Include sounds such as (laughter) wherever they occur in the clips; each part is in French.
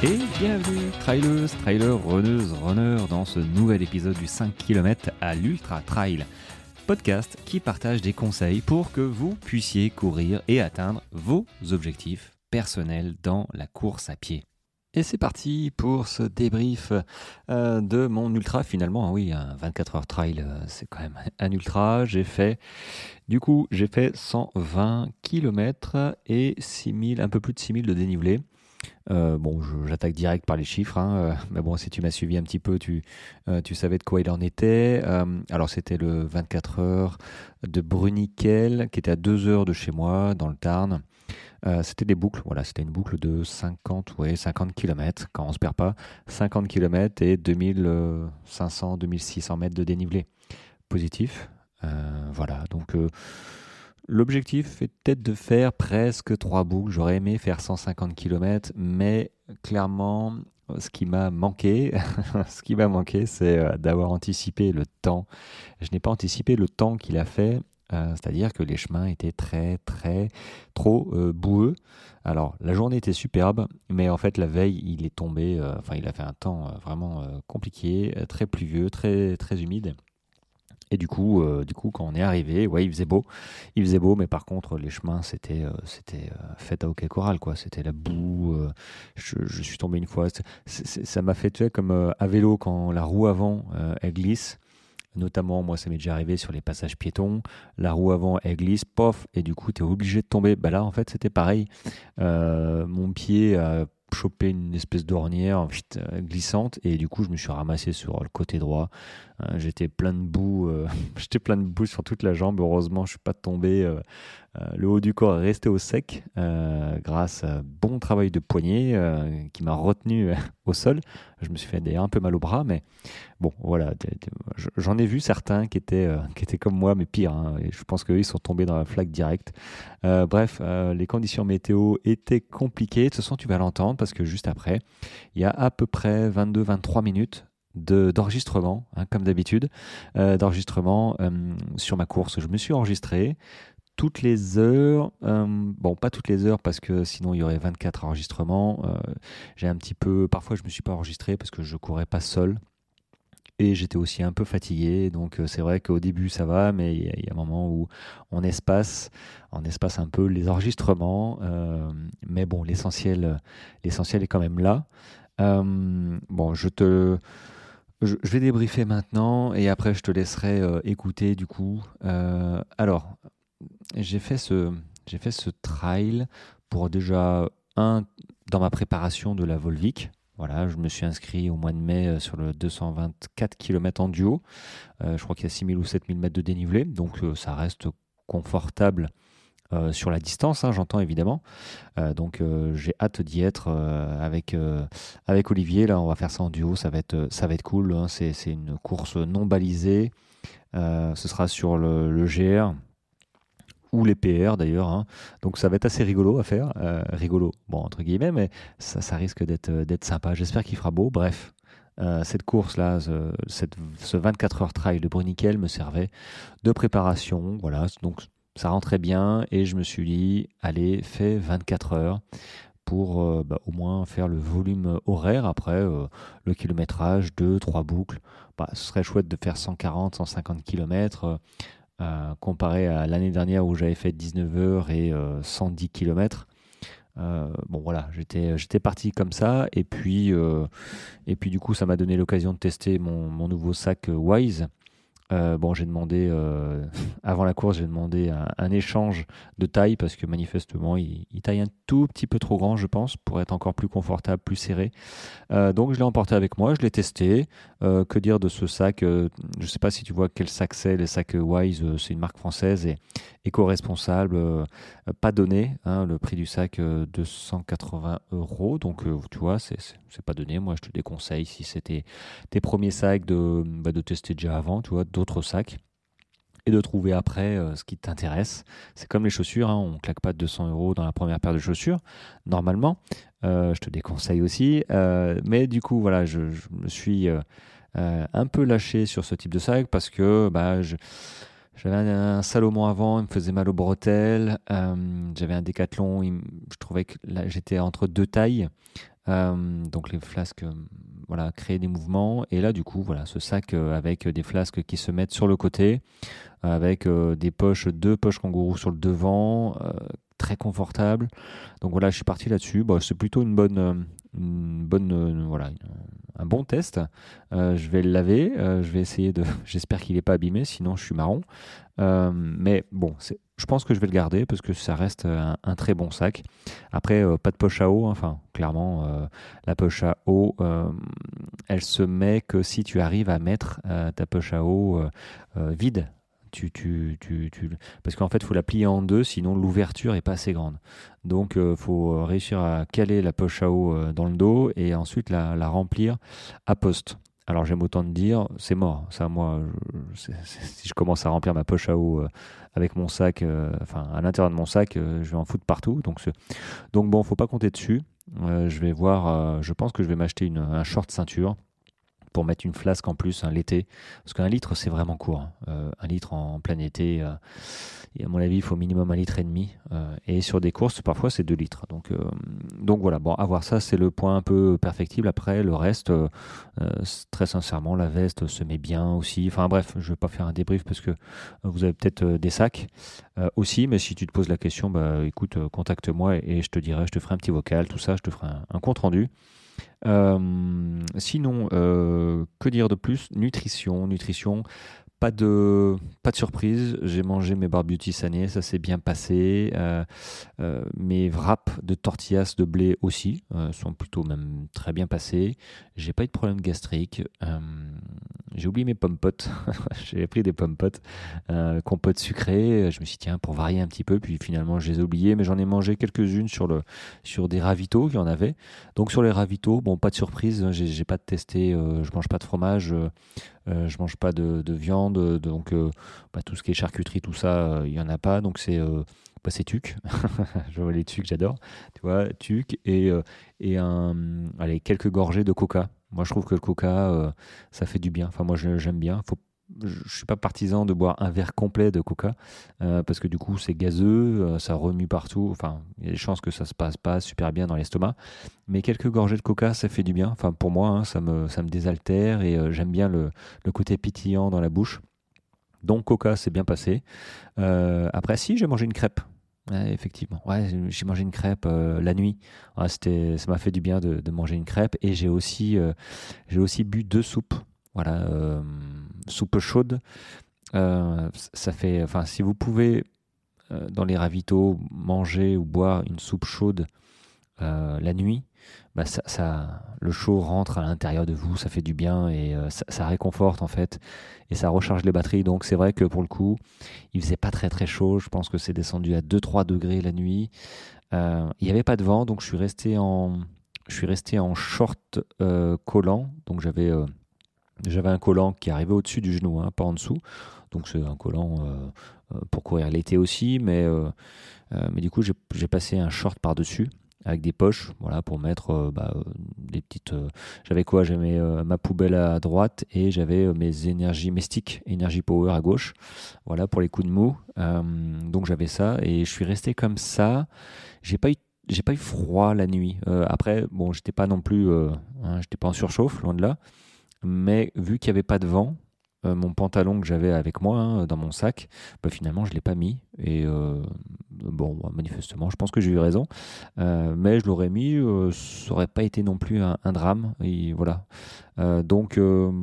Et bienvenue, trailers, trailers, runneuses, runners, dans ce nouvel épisode du 5 km à l'Ultra Trail, podcast qui partage des conseils pour que vous puissiez courir et atteindre vos objectifs personnels dans la course à pied. Et c'est parti pour ce débrief euh, de mon ultra. Finalement, oui, un 24 heures trail, euh, c'est quand même un ultra. J'ai fait, du coup, j'ai fait 120 km et 6000, un peu plus de 6000 de dénivelé. Euh, bon, j'attaque direct par les chiffres, hein, euh, (laughs) mais bon, si tu m'as suivi un petit peu, tu, euh, savais de quoi il en était. alors, c'était le 24 heures de Bruniquel, qui était à 2 heures de chez moi, dans le Tarn. c'était des boucles, voilà, c'était une boucle de 50, ouais, 50 km, quand on se perd pas, 50 km et 2500, 2600 mètres de dénivelé positif. voilà, donc L'objectif était de faire presque trois boucles. J'aurais aimé faire 150 km, mais clairement, ce qui m'a manqué, (laughs) ce qui m'a manqué, c'est euh, d'avoir anticipé le temps. Je n'ai pas anticipé le temps qu'il a fait, euh, c'est-à-dire que les chemins étaient très, très, trop euh, boueux. Alors, la journée était superbe, mais en fait, la veille, il est tombé, enfin, il a fait un temps vraiment compliqué, très pluvieux, très, très humide. Et du coup, euh, du coup, quand on est arrivé, ouais, il faisait beau, il faisait beau, mais par contre, les chemins, c'était, euh, c'était euh, fait à hockey choral, quoi. C'était la boue. Je, suis tombé une fois. ça m'a fait, tu sais, comme à vélo quand la roue avant elle glisse. Notamment, moi, ça m'est déjà arrivé sur les passages piétons. La roue avant, elle glisse, pof, et du coup, tu es obligé de tomber. Bah là, en fait, c'était pareil. mon pied a chopé une espèce d'ornière glissante, et du coup, je me suis ramassé sur le côté droit. Euh, j'étais plein de boue, euh, (laughs) j'étais plein de boue sur toute la jambe. Heureusement, je suis pas tombé. Euh, le haut du corps est resté au sec grâce à un bon travail de poignet qui m'a retenu au sol. Je me suis fait d'ailleurs un peu mal au bras, mais bon, voilà. J'en ai vu certains qui étaient, qui étaient comme moi, mais pire. Hein, et je pense qu'eux, ils sont tombés dans la flaque directe. bref, les conditions météo étaient compliquées. De toute façon, tu vas l'entendre parce que juste après, il y a à peu près 22-23 minutes d'enregistrement, hein, comme d'habitude, euh, d'enregistrement euh, sur ma course. Je me suis enregistré toutes les heures, euh, bon pas toutes les heures parce que sinon il y aurait 24 enregistrements. J'ai un petit peu, parfois je me suis pas enregistré parce que je courais pas seul. Et j'étais aussi un peu fatigué, donc c'est vrai qu'au début ça va, mais il y, a un moment où on espace, on espace un peu les enregistrements, mais bon l'essentiel, est quand même là. bon, je te, je, vais débriefer maintenant et après je te laisserai euh, écouter du coup. Euh, alors, j'ai fait ce j'ai fait ce trail pour déjà un dans ma préparation de la Volvic. Voilà, je me suis inscrit au mois de mai euh, sur le 224 km en duo. je crois qu'il y a 6000 ou 7000 mètres de dénivelé, donc ça reste confortable euh, sur la distance, hein, j'entends évidemment. Euh, donc euh, j'ai hâte d'y être avec, avec Olivier. Là, on va faire ça en duo, ça va être, ça va être cool. Hein. C'est, une course non balisée. ce sera sur le, GR ou les PR d'ailleurs. Hein. Donc ça va être assez rigolo à faire. rigolo, bon, entre guillemets, mais ça, risque d'être, d'être sympa. J'espère qu'il fera beau. Bref. cette course-là, ce, ce 24 heures trail de Bruniquel me servait de préparation. Voilà, donc ça rentrait bien et je me suis dit, allez, fais 24 heures pour euh, bah, au moins faire le volume horaire. Après, euh, le kilométrage, 2, 3 boucles, bah, ce serait chouette de faire 140, 150 km comparé à l'année dernière où j'avais fait 19 heures et 110 euh, km. bon voilà, j'étais parti comme ça et puis et puis du coup ça m'a donné l'occasion de tester mon nouveau sac Wise euh, bon, j'ai demandé, euh, (laughs) avant la course, j'ai demandé un, échange de taille parce que manifestement, il, taille un tout petit peu trop grand, je pense, pour être encore plus confortable, plus serré. Euh, donc, je l'ai emporté avec moi, je l'ai testé. que dire de ce sac Je ne sais pas si tu vois quel sac c'est. Les sacs Wise, c'est une marque française et éco-responsable, pas donné. Hein, le prix du sac, 280 euros. Donc, tu vois, c'est pas donné. Moi, je te déconseille si c'était tes premiers sacs de, bah, de tester déjà avant, tu vois d'autres sacs et de trouver après euh, ce qui t'intéresse. C'est comme les chaussures, hein, on claque pas 200 euros dans la première paire de chaussures, normalement. Euh, je te déconseille aussi. Euh, mais du coup, voilà, je, me suis un peu lâché sur ce type de sac parce que bah, j'avais un, Salomon avant, il me faisait mal aux bretelles. j'avais un Décathlon, je trouvais que j'étais entre deux tailles. donc les flasques, voilà, créer des mouvements. Et là, du coup, voilà, ce sac avec des flasques qui se mettent sur le côté, avec des poches, deux poches kangourou sur le devant, très confortable. Donc voilà, je suis parti là-dessus. C'est plutôt une bonne, une bonne, voilà, un bon test. Euh, je vais le laver. Euh, je vais essayer de. (laughs) J'espère qu'il n'est pas abîmé, sinon je suis marron. Euh, mais bon, je pense que je vais le garder parce que ça reste un, très bon sac. Après, pas de poche à eau. Hein. Enfin, clairement, la poche à eau, elle se met que si tu arrives à mettre ta poche à eau vide tu, tu, tu, tu, parce qu'en fait, il faut la plier en deux, sinon l'ouverture est pas assez grande. Donc, il euh, faut réussir à caler la poche à eau euh, dans le dos et ensuite la remplir à poste. Alors, j'aime autant te dire, c'est mort. Ça, moi, si je commence à remplir ma poche à eau euh, avec mon sac, enfin, à l'intérieur de mon sac, je vais en foutre partout. Donc, donc bon, faut pas compter dessus. je vais voir, je pense que je vais m'acheter un short ceinture pour mettre une flasque en plus l'été. Parce qu'un litre, c'est vraiment court. Hein. Euh, un litre en plein été, euh, à mon avis, il faut minimum un litre et demi. Euh, et sur des courses, parfois, c'est deux litres. Donc, donc voilà, bon, avoir ça, c'est le point un peu perfectible. Après, le reste, très sincèrement, la veste se met bien aussi. Enfin bref, je ne vais pas faire un débrief parce que vous avez peut-être des sacs aussi. Mais si tu te poses la question, bah, écoute, contacte-moi et, je te dirai, je te ferai un petit vocal, tout ça, je te ferai un compte rendu. Euh, sinon, euh, que dire de plus? Nutrition, nutrition. Pas de, pas de surprise, j'ai mangé mes barbutis sanés, ça s'est bien passé. Euh, mes wraps de tortillas de blé aussi sont plutôt même très bien passés. J'ai pas eu de problème gastrique. J'ai oublié mes pommes potes. (laughs) j'ai pris des pommes potes, compote sucrée. Je me suis dit, tiens, pour varier un petit peu, puis finalement je les ai oubliées, mais j'en ai mangé quelques-unes sur, sur des ravitaux, il y en avait. Donc sur les ravitaux, bon, pas de surprise, hein, j'ai pas testé, je mange pas de fromage. Euh, je mange pas de, viande, donc euh, bah, tout ce qui est charcuterie, tout ça, euh, il y en a pas. Donc c'est c'est tuc. (laughs) je vois les tucs, j'adore. Tu vois, tuc et, et un, allez, quelques gorgées de coca. Moi, je trouve que le coca, ça fait du bien. Enfin, moi, j'aime bien. Je suis pas partisan de boire un verre complet de coca euh, parce que du coup c'est gazeux, euh, ça remue partout. Enfin, il y a des chances que ça se passe pas super bien dans l'estomac. Mais quelques gorgées de coca, ça fait du bien. Enfin, pour moi, hein, ça, me, ça me désaltère et euh, j'aime bien le, le, côté pétillant dans la bouche. Donc coca, c'est bien passé. après, si j'ai mangé une crêpe. Effectivement, j'ai mangé une crêpe la nuit. ça m'a fait du bien de, manger une crêpe et j'ai aussi, aussi bu deux soupes. Voilà, euh, soupe chaude. Euh, ça fait, si vous pouvez euh, dans les ravitaux manger ou boire une soupe chaude la nuit, bah ça, le chaud rentre à l'intérieur de vous, ça fait du bien et ça, réconforte en fait et ça recharge les batteries. Donc c'est vrai que pour le coup, il faisait pas très très chaud. Je pense que c'est descendu à 2-3 degrés la nuit. il n'y avait pas de vent, donc je suis resté en, je suis resté en short collant. Donc j'avais un collant qui arrivait au-dessus du genou, hein, pas en dessous. Donc c'est un collant euh, euh, pour courir l'été aussi, mais, euh, mais du coup j'ai passé un short par-dessus avec des poches, voilà, pour mettre bah, des petites. j'avais quoi? J'avais ma poubelle à droite et j'avais mes énergies, mes sticks Energy Power à gauche, voilà, pour les coups de mou. donc j'avais ça et je suis resté comme ça. J'ai pas eu j'ai pas eu froid la nuit. après, bon, j'étais pas non plus, hein, j'étais pas en surchauffe, loin de là. Mais vu qu'il n'y avait pas de vent, euh, mon pantalon que j'avais avec moi hein, dans mon sac, bah, finalement je ne l'ai pas mis. Et euh, bon, bah, manifestement, je pense que j'ai eu raison. Euh, mais je l'aurais mis, ça n'aurait pas été non plus un, drame. Et voilà. donc,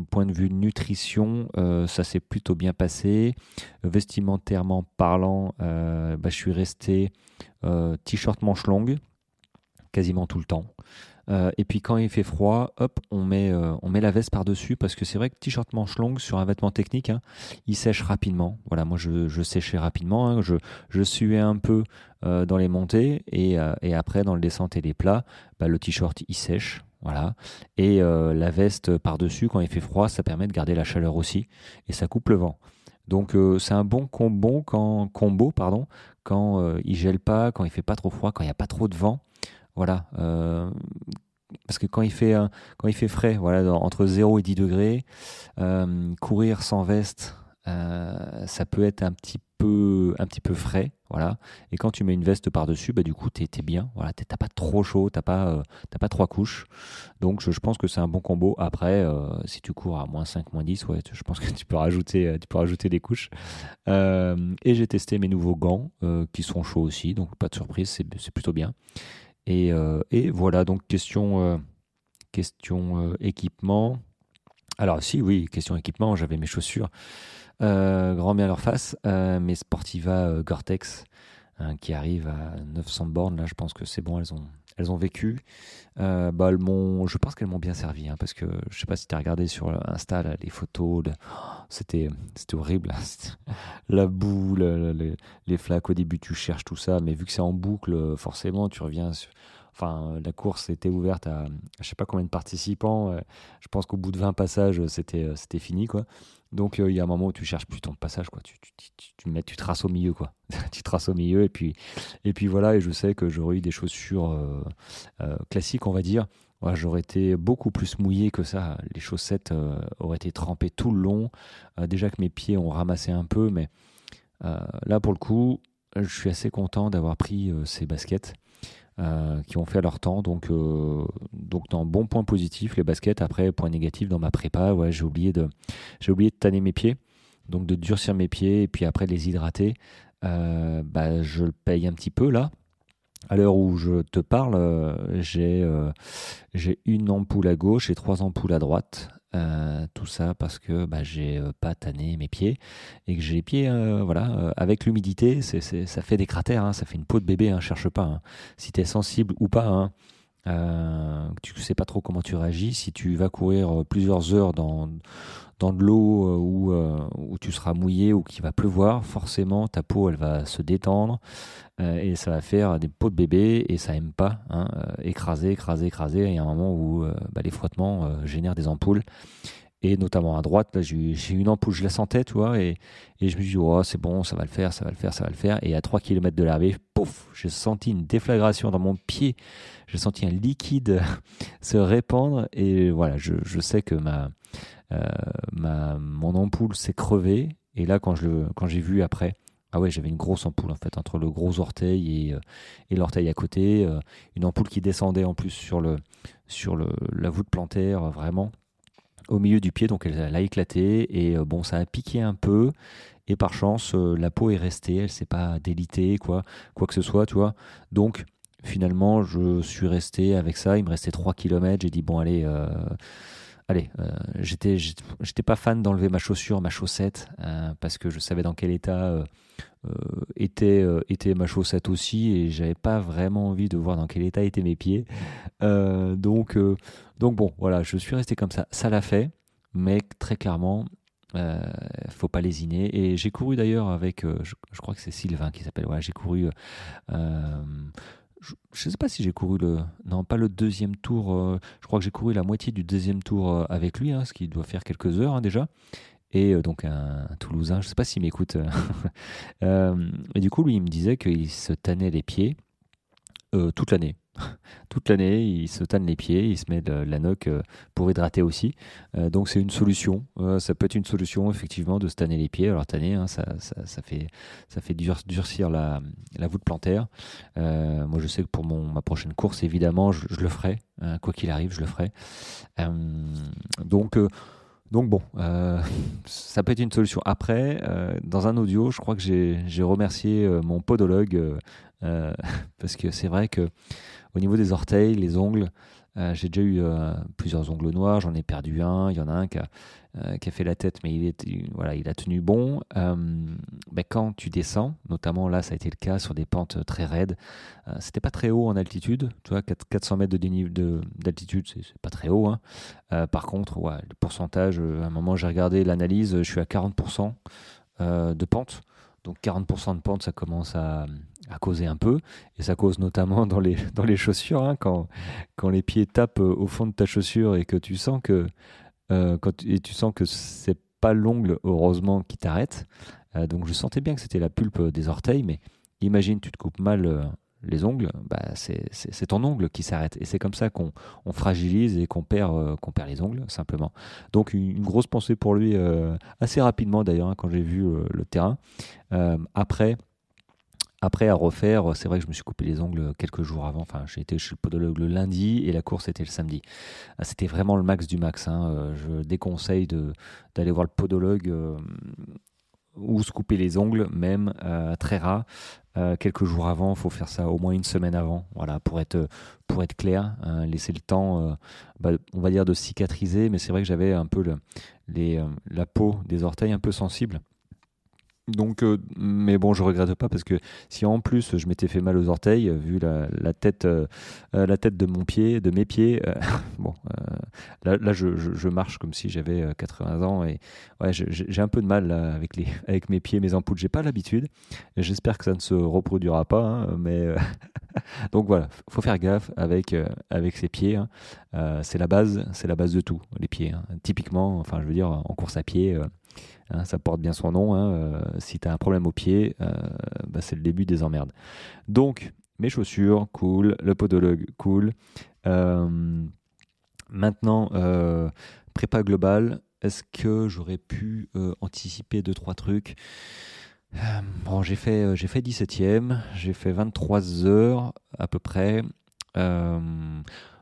point de vue nutrition, ça s'est plutôt bien passé. Vestimentairement parlant, bah, je suis resté t-shirt manche longue quasiment tout le temps. Euh, et puis quand il fait froid, hop, on met, euh, on met la veste par-dessus parce que c'est vrai que t-shirt manche longue sur un vêtement technique, hein, il sèche rapidement. Voilà, moi je, je séchais rapidement, hein, je, je suais un peu euh, dans les montées et, et, après dans le descente et les plats, bah, le t-shirt il sèche. Voilà. Et la veste par-dessus, quand il fait froid, ça permet de garder la chaleur aussi et ça coupe le vent. Donc c'est un bon combo quand, combo pardon, gèle pas, quand il fait pas trop froid, quand il n'y a pas trop de vent. Voilà. Euh, parce que quand il fait, quand il fait frais, voilà, entre 0 et 10 degrés, euh, courir sans veste, euh, ça peut être un petit peu, un petit peu frais, voilà. Et quand tu mets une veste par-dessus, bah, du coup, tu es, bien, voilà. T'as pas trop chaud, t'as pas, pas trois couches. Donc, je, pense que c'est un bon combo. Après, si tu cours à moins 5, moins 10, ouais, je pense que tu peux rajouter, tu peux rajouter des couches. et j'ai testé mes nouveaux gants, qui sont chauds aussi, donc pas de surprise, c'est plutôt bien. Et, et, voilà, donc question, question équipement. Alors si, oui, question équipement, j'avais mes chaussures. Euh, grand bien leur face, euh, mes Sportiva euh, Gore-Tex hein, qui arrivent à 900 bornes, là je pense que c'est bon, elles ont, elles ont vécu. bah, elles je pense qu'elles m'ont bien servi, hein, parce que je sais pas si tu as regardé sur Insta les photos, c'était, c'était horrible. (laughs) la boue, les flaques, au début tu cherches tout ça, mais vu que c'est en boucle, forcément tu reviens sur Enfin, la course était ouverte à je sais pas combien de participants. Je pense qu'au bout de 20 passages, c'était c'était fini quoi. Donc euh, il y a un moment où tu cherches plus ton passage quoi. Tu, tu, tu, tu, traces au milieu quoi. (laughs) tu traces au milieu et puis et puis voilà. Et je sais que j'aurais eu des chaussures euh, euh, classiques on va dire. j'aurais été beaucoup plus mouillé que ça. Les chaussettes auraient été trempées tout le long. déjà que mes pieds ont ramassé un peu, mais là pour le coup, je suis assez content d'avoir pris ces baskets. Euh, qui ont fait leur temps. Donc, euh, donc dans bon point positif, les baskets. Après, point négatif, dans ma prépa, j'ai oublié de, oublié de tanner mes pieds, donc de durcir mes pieds et puis après les hydrater. Euh, bah, je le paye un petit peu là. À l'heure où je te parle, j'ai j'ai une ampoule à gauche et trois ampoules à droite. Euh, tout ça parce que bah, j'ai euh, pas tanné mes pieds et que j'ai les pieds, euh, voilà, avec l'humidité, ça fait des cratères, hein, ça fait une peau de bébé, hein, cherche pas. Hein. Si tu sensible ou pas, hein, euh, tu sais pas trop comment tu réagis. Si tu vas courir plusieurs heures dans, dans de l'eau euh, où, euh, tu seras mouillé ou qu'il va pleuvoir, forcément ta peau elle va se détendre euh, et ça va faire des peaux de bébé et ça aime pas hein, écraser, écraser, écraser. Il y a un moment où bah, les frottements génèrent des ampoules et notamment à droite, là, j'ai une ampoule, je la sentais, tu vois, et, et je me suis dit, oh, c'est bon, ça va le faire, ça va le faire, ça va le faire. Et à 3 km de l'arrivée, j'ai senti une déflagration dans mon pied, j'ai senti un liquide (laughs) se répandre, et voilà, je, je sais que ma, euh, ma, mon ampoule s'est crevée. Et là, quand, je, quand j'ai vu après, ah ouais, j'avais une grosse ampoule en fait, entre le gros orteil et, euh, et l'orteil à côté. Euh, une ampoule qui descendait en plus sur, le, sur le, la voûte plantaire, vraiment au milieu du pied, donc elle, a éclaté et bon, ça a piqué un peu. Et par chance, la peau est restée, elle s'est pas délitée, quoi, quoi que ce soit, tu vois. Donc finalement, je suis resté avec ça. Il me restait 3 km. J'ai dit, bon, allez, allez, euh, j'étais, j'étais pas fan d'enlever ma chaussure, ma chaussette, euh, parce que je savais dans quel état euh, était, était ma chaussette aussi, et j'avais pas vraiment envie de voir dans quel état étaient mes pieds. donc, donc bon, voilà, je suis resté comme ça. Ça l'a fait, mais très clairement, euh, faut pas lésiner. Et j'ai couru d'ailleurs avec, je, crois que c'est Sylvain qui s'appelle. J'ai couru je ne sais pas si j'ai couru le. Non, pas le deuxième tour. Euh, je crois que j'ai couru la moitié du deuxième tour euh, avec lui, hein, ce qui doit faire quelques heures hein, déjà. Et euh, donc un, Toulousain, je ne sais pas s'il m'écoute. (laughs) et du coup, lui, il me disait qu'il se tannait les pieds toute l'année. (laughs) toute l'année, il se tanne les pieds, il se met de la noc euh, pour hydrater aussi. Euh, donc c'est une solution. Euh, ça peut être une solution effectivement de se tanner les pieds. Alors tanner, hein, ça, fait, ça fait durcir la, la voûte plantaire. moi je sais que pour mon, ma prochaine course, évidemment, je, le ferai. Hein, quoi qu'il arrive, je le ferai. donc... Donc bon, (laughs) ça peut être une solution. Après, dans un audio, je crois que j'ai remercié mon podologue (laughs) parce que c'est vrai que au niveau des orteils, les ongles, euh, j'ai déjà eu euh, plusieurs ongles noirs, j'en ai perdu un, il y en a un qui a, euh, fait la tête, mais il, voilà, il a tenu bon. Ben, quand tu descends, notamment là, ça a été le cas sur des pentes très raides, c'était pas très haut en altitude, tu vois, 400 mètres d'altitude, de, c'est pas très haut. Hein. par contre, ouais, le pourcentage, à un moment j'ai regardé l'analyse, je suis à 40% de pente. Donc 40% de pente, ça commence à, causer un peu. Et ça cause notamment dans les, (laughs) dans les chaussures, hein, quand, quand les pieds tapent euh, au fond de ta chaussure et que tu sens que, euh, quand, c'est pas l'ongle, heureusement, qui t'arrête. Euh, donc je sentais bien que c'était la pulpe des orteils, mais imagine, tu te coupes mal les ongles, bah, c'est ton ongle qui s'arrête. Et c'est comme ça qu'on fragilise et qu'on perd, perd les ongles, simplement. Donc une, grosse pensée pour lui, assez rapidement d'ailleurs, hein, quand j'ai vu le terrain. après, après, à refaire, c'est vrai que je me suis coupé les ongles quelques jours avant. Enfin, j'ai été chez le podologue le lundi et la course était le samedi. Ah, c'était vraiment le max du max. Hein. Euh, je déconseille d'aller voir le podologue euh, ou se couper les ongles, même euh, très rare. quelques jours avant, il faut faire ça au moins une semaine avant, voilà, pour être pour être clair, hein. laisser le temps, bah, on va dire de cicatriser. Mais c'est vrai que j'avais un peu la peau des orteils un peu sensible. Donc, euh, mais bon, je regrette pas parce que si en plus je m'étais fait mal aux orteils, euh, vu la, tête, euh, la tête de mon pied, de mes pieds, (laughs) bon, là, je, marche comme si j'avais 80 ans et j'ai un peu de mal avec les, (laughs) avec mes pieds, mes ampoules. J'ai pas l'habitude. J'espère que ça ne se reproduira pas, hein, mais (laughs) donc voilà, faut faire gaffe avec avec ses pieds. Hein. c'est la base, c'est la base de tout, les pieds. Hein. Typiquement, enfin, je veux dire, en course à pied Hein, ça porte bien son nom. Hein, euh, si tu as un problème au pied, euh, bah, c'est le début des emmerdes. Donc, mes chaussures, cool. Le podologue, cool. Euh, maintenant, prépa globale. Est-ce que j'aurais pu anticiper deux trois trucs? Bon, j'ai fait, j'ai fait 17e, j'ai fait 23 heures à peu près.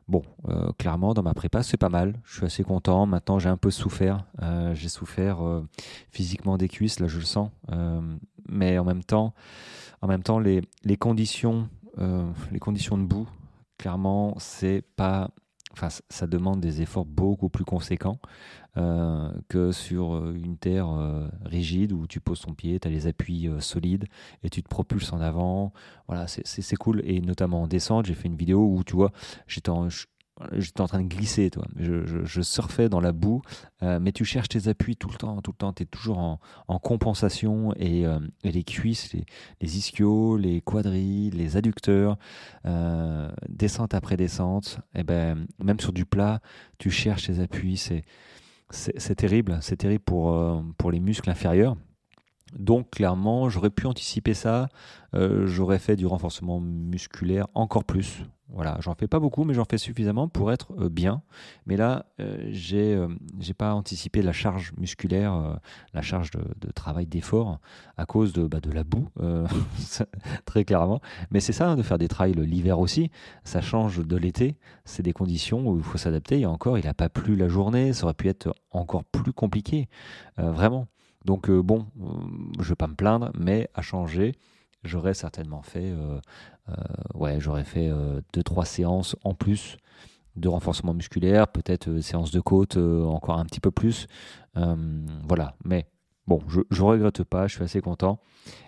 Bon, euh, clairement, dans ma prépa, c'est pas mal. Je suis assez content. Maintenant, j'ai un peu souffert. Euh, j'ai souffert euh, physiquement des cuisses, là, je le sens. mais en même temps, en même temps, les, conditions, les conditions de boue, clairement, c'est pas ça demande des efforts beaucoup plus conséquents euh, que sur euh, une terre euh, rigide où tu poses ton pied, tu as les appuis solides et tu te propulses en avant. Voilà, c'est cool. Et notamment en descente, j'ai fait une vidéo où tu vois, j'étais en, j'étais en train de glisser, toi. Je, surfais dans la boue, euh, mais tu cherches tes appuis tout le temps, tout le temps. Tu es toujours en, compensation et, euh, les cuisses, les, ischios, les quadrilles, les adducteurs, euh, descente après descente, et eh ben, même sur du plat, tu cherches tes appuis. C'est, c'est, terrible, c'est terrible pour, pour les muscles inférieurs. Donc clairement, j'aurais pu anticiper ça. j'aurais fait du renforcement musculaire encore plus. Voilà, j'en fais pas beaucoup, mais j'en fais suffisamment pour être euh, bien. Mais là, euh, j'ai euh, j'ai pas anticipé la charge musculaire, la charge de, travail d'effort à cause de, bah, de la boue, (laughs) très clairement. Mais c'est ça, hein, de faire des trails l'hiver aussi. Ça change de l'été. C'est des conditions où il faut s'adapter. Et encore, il n'a pas plu la journée. Ça aurait pu être encore plus compliqué, vraiment. Donc bon, je vais pas me plaindre, mais à changer j'aurais certainement fait, euh, euh, ouais, j'aurais fait euh, deux trois séances en plus de renforcement musculaire, peut-être séance de côte encore un petit peu plus, voilà. Mais bon, je, je regrette pas, je suis assez content.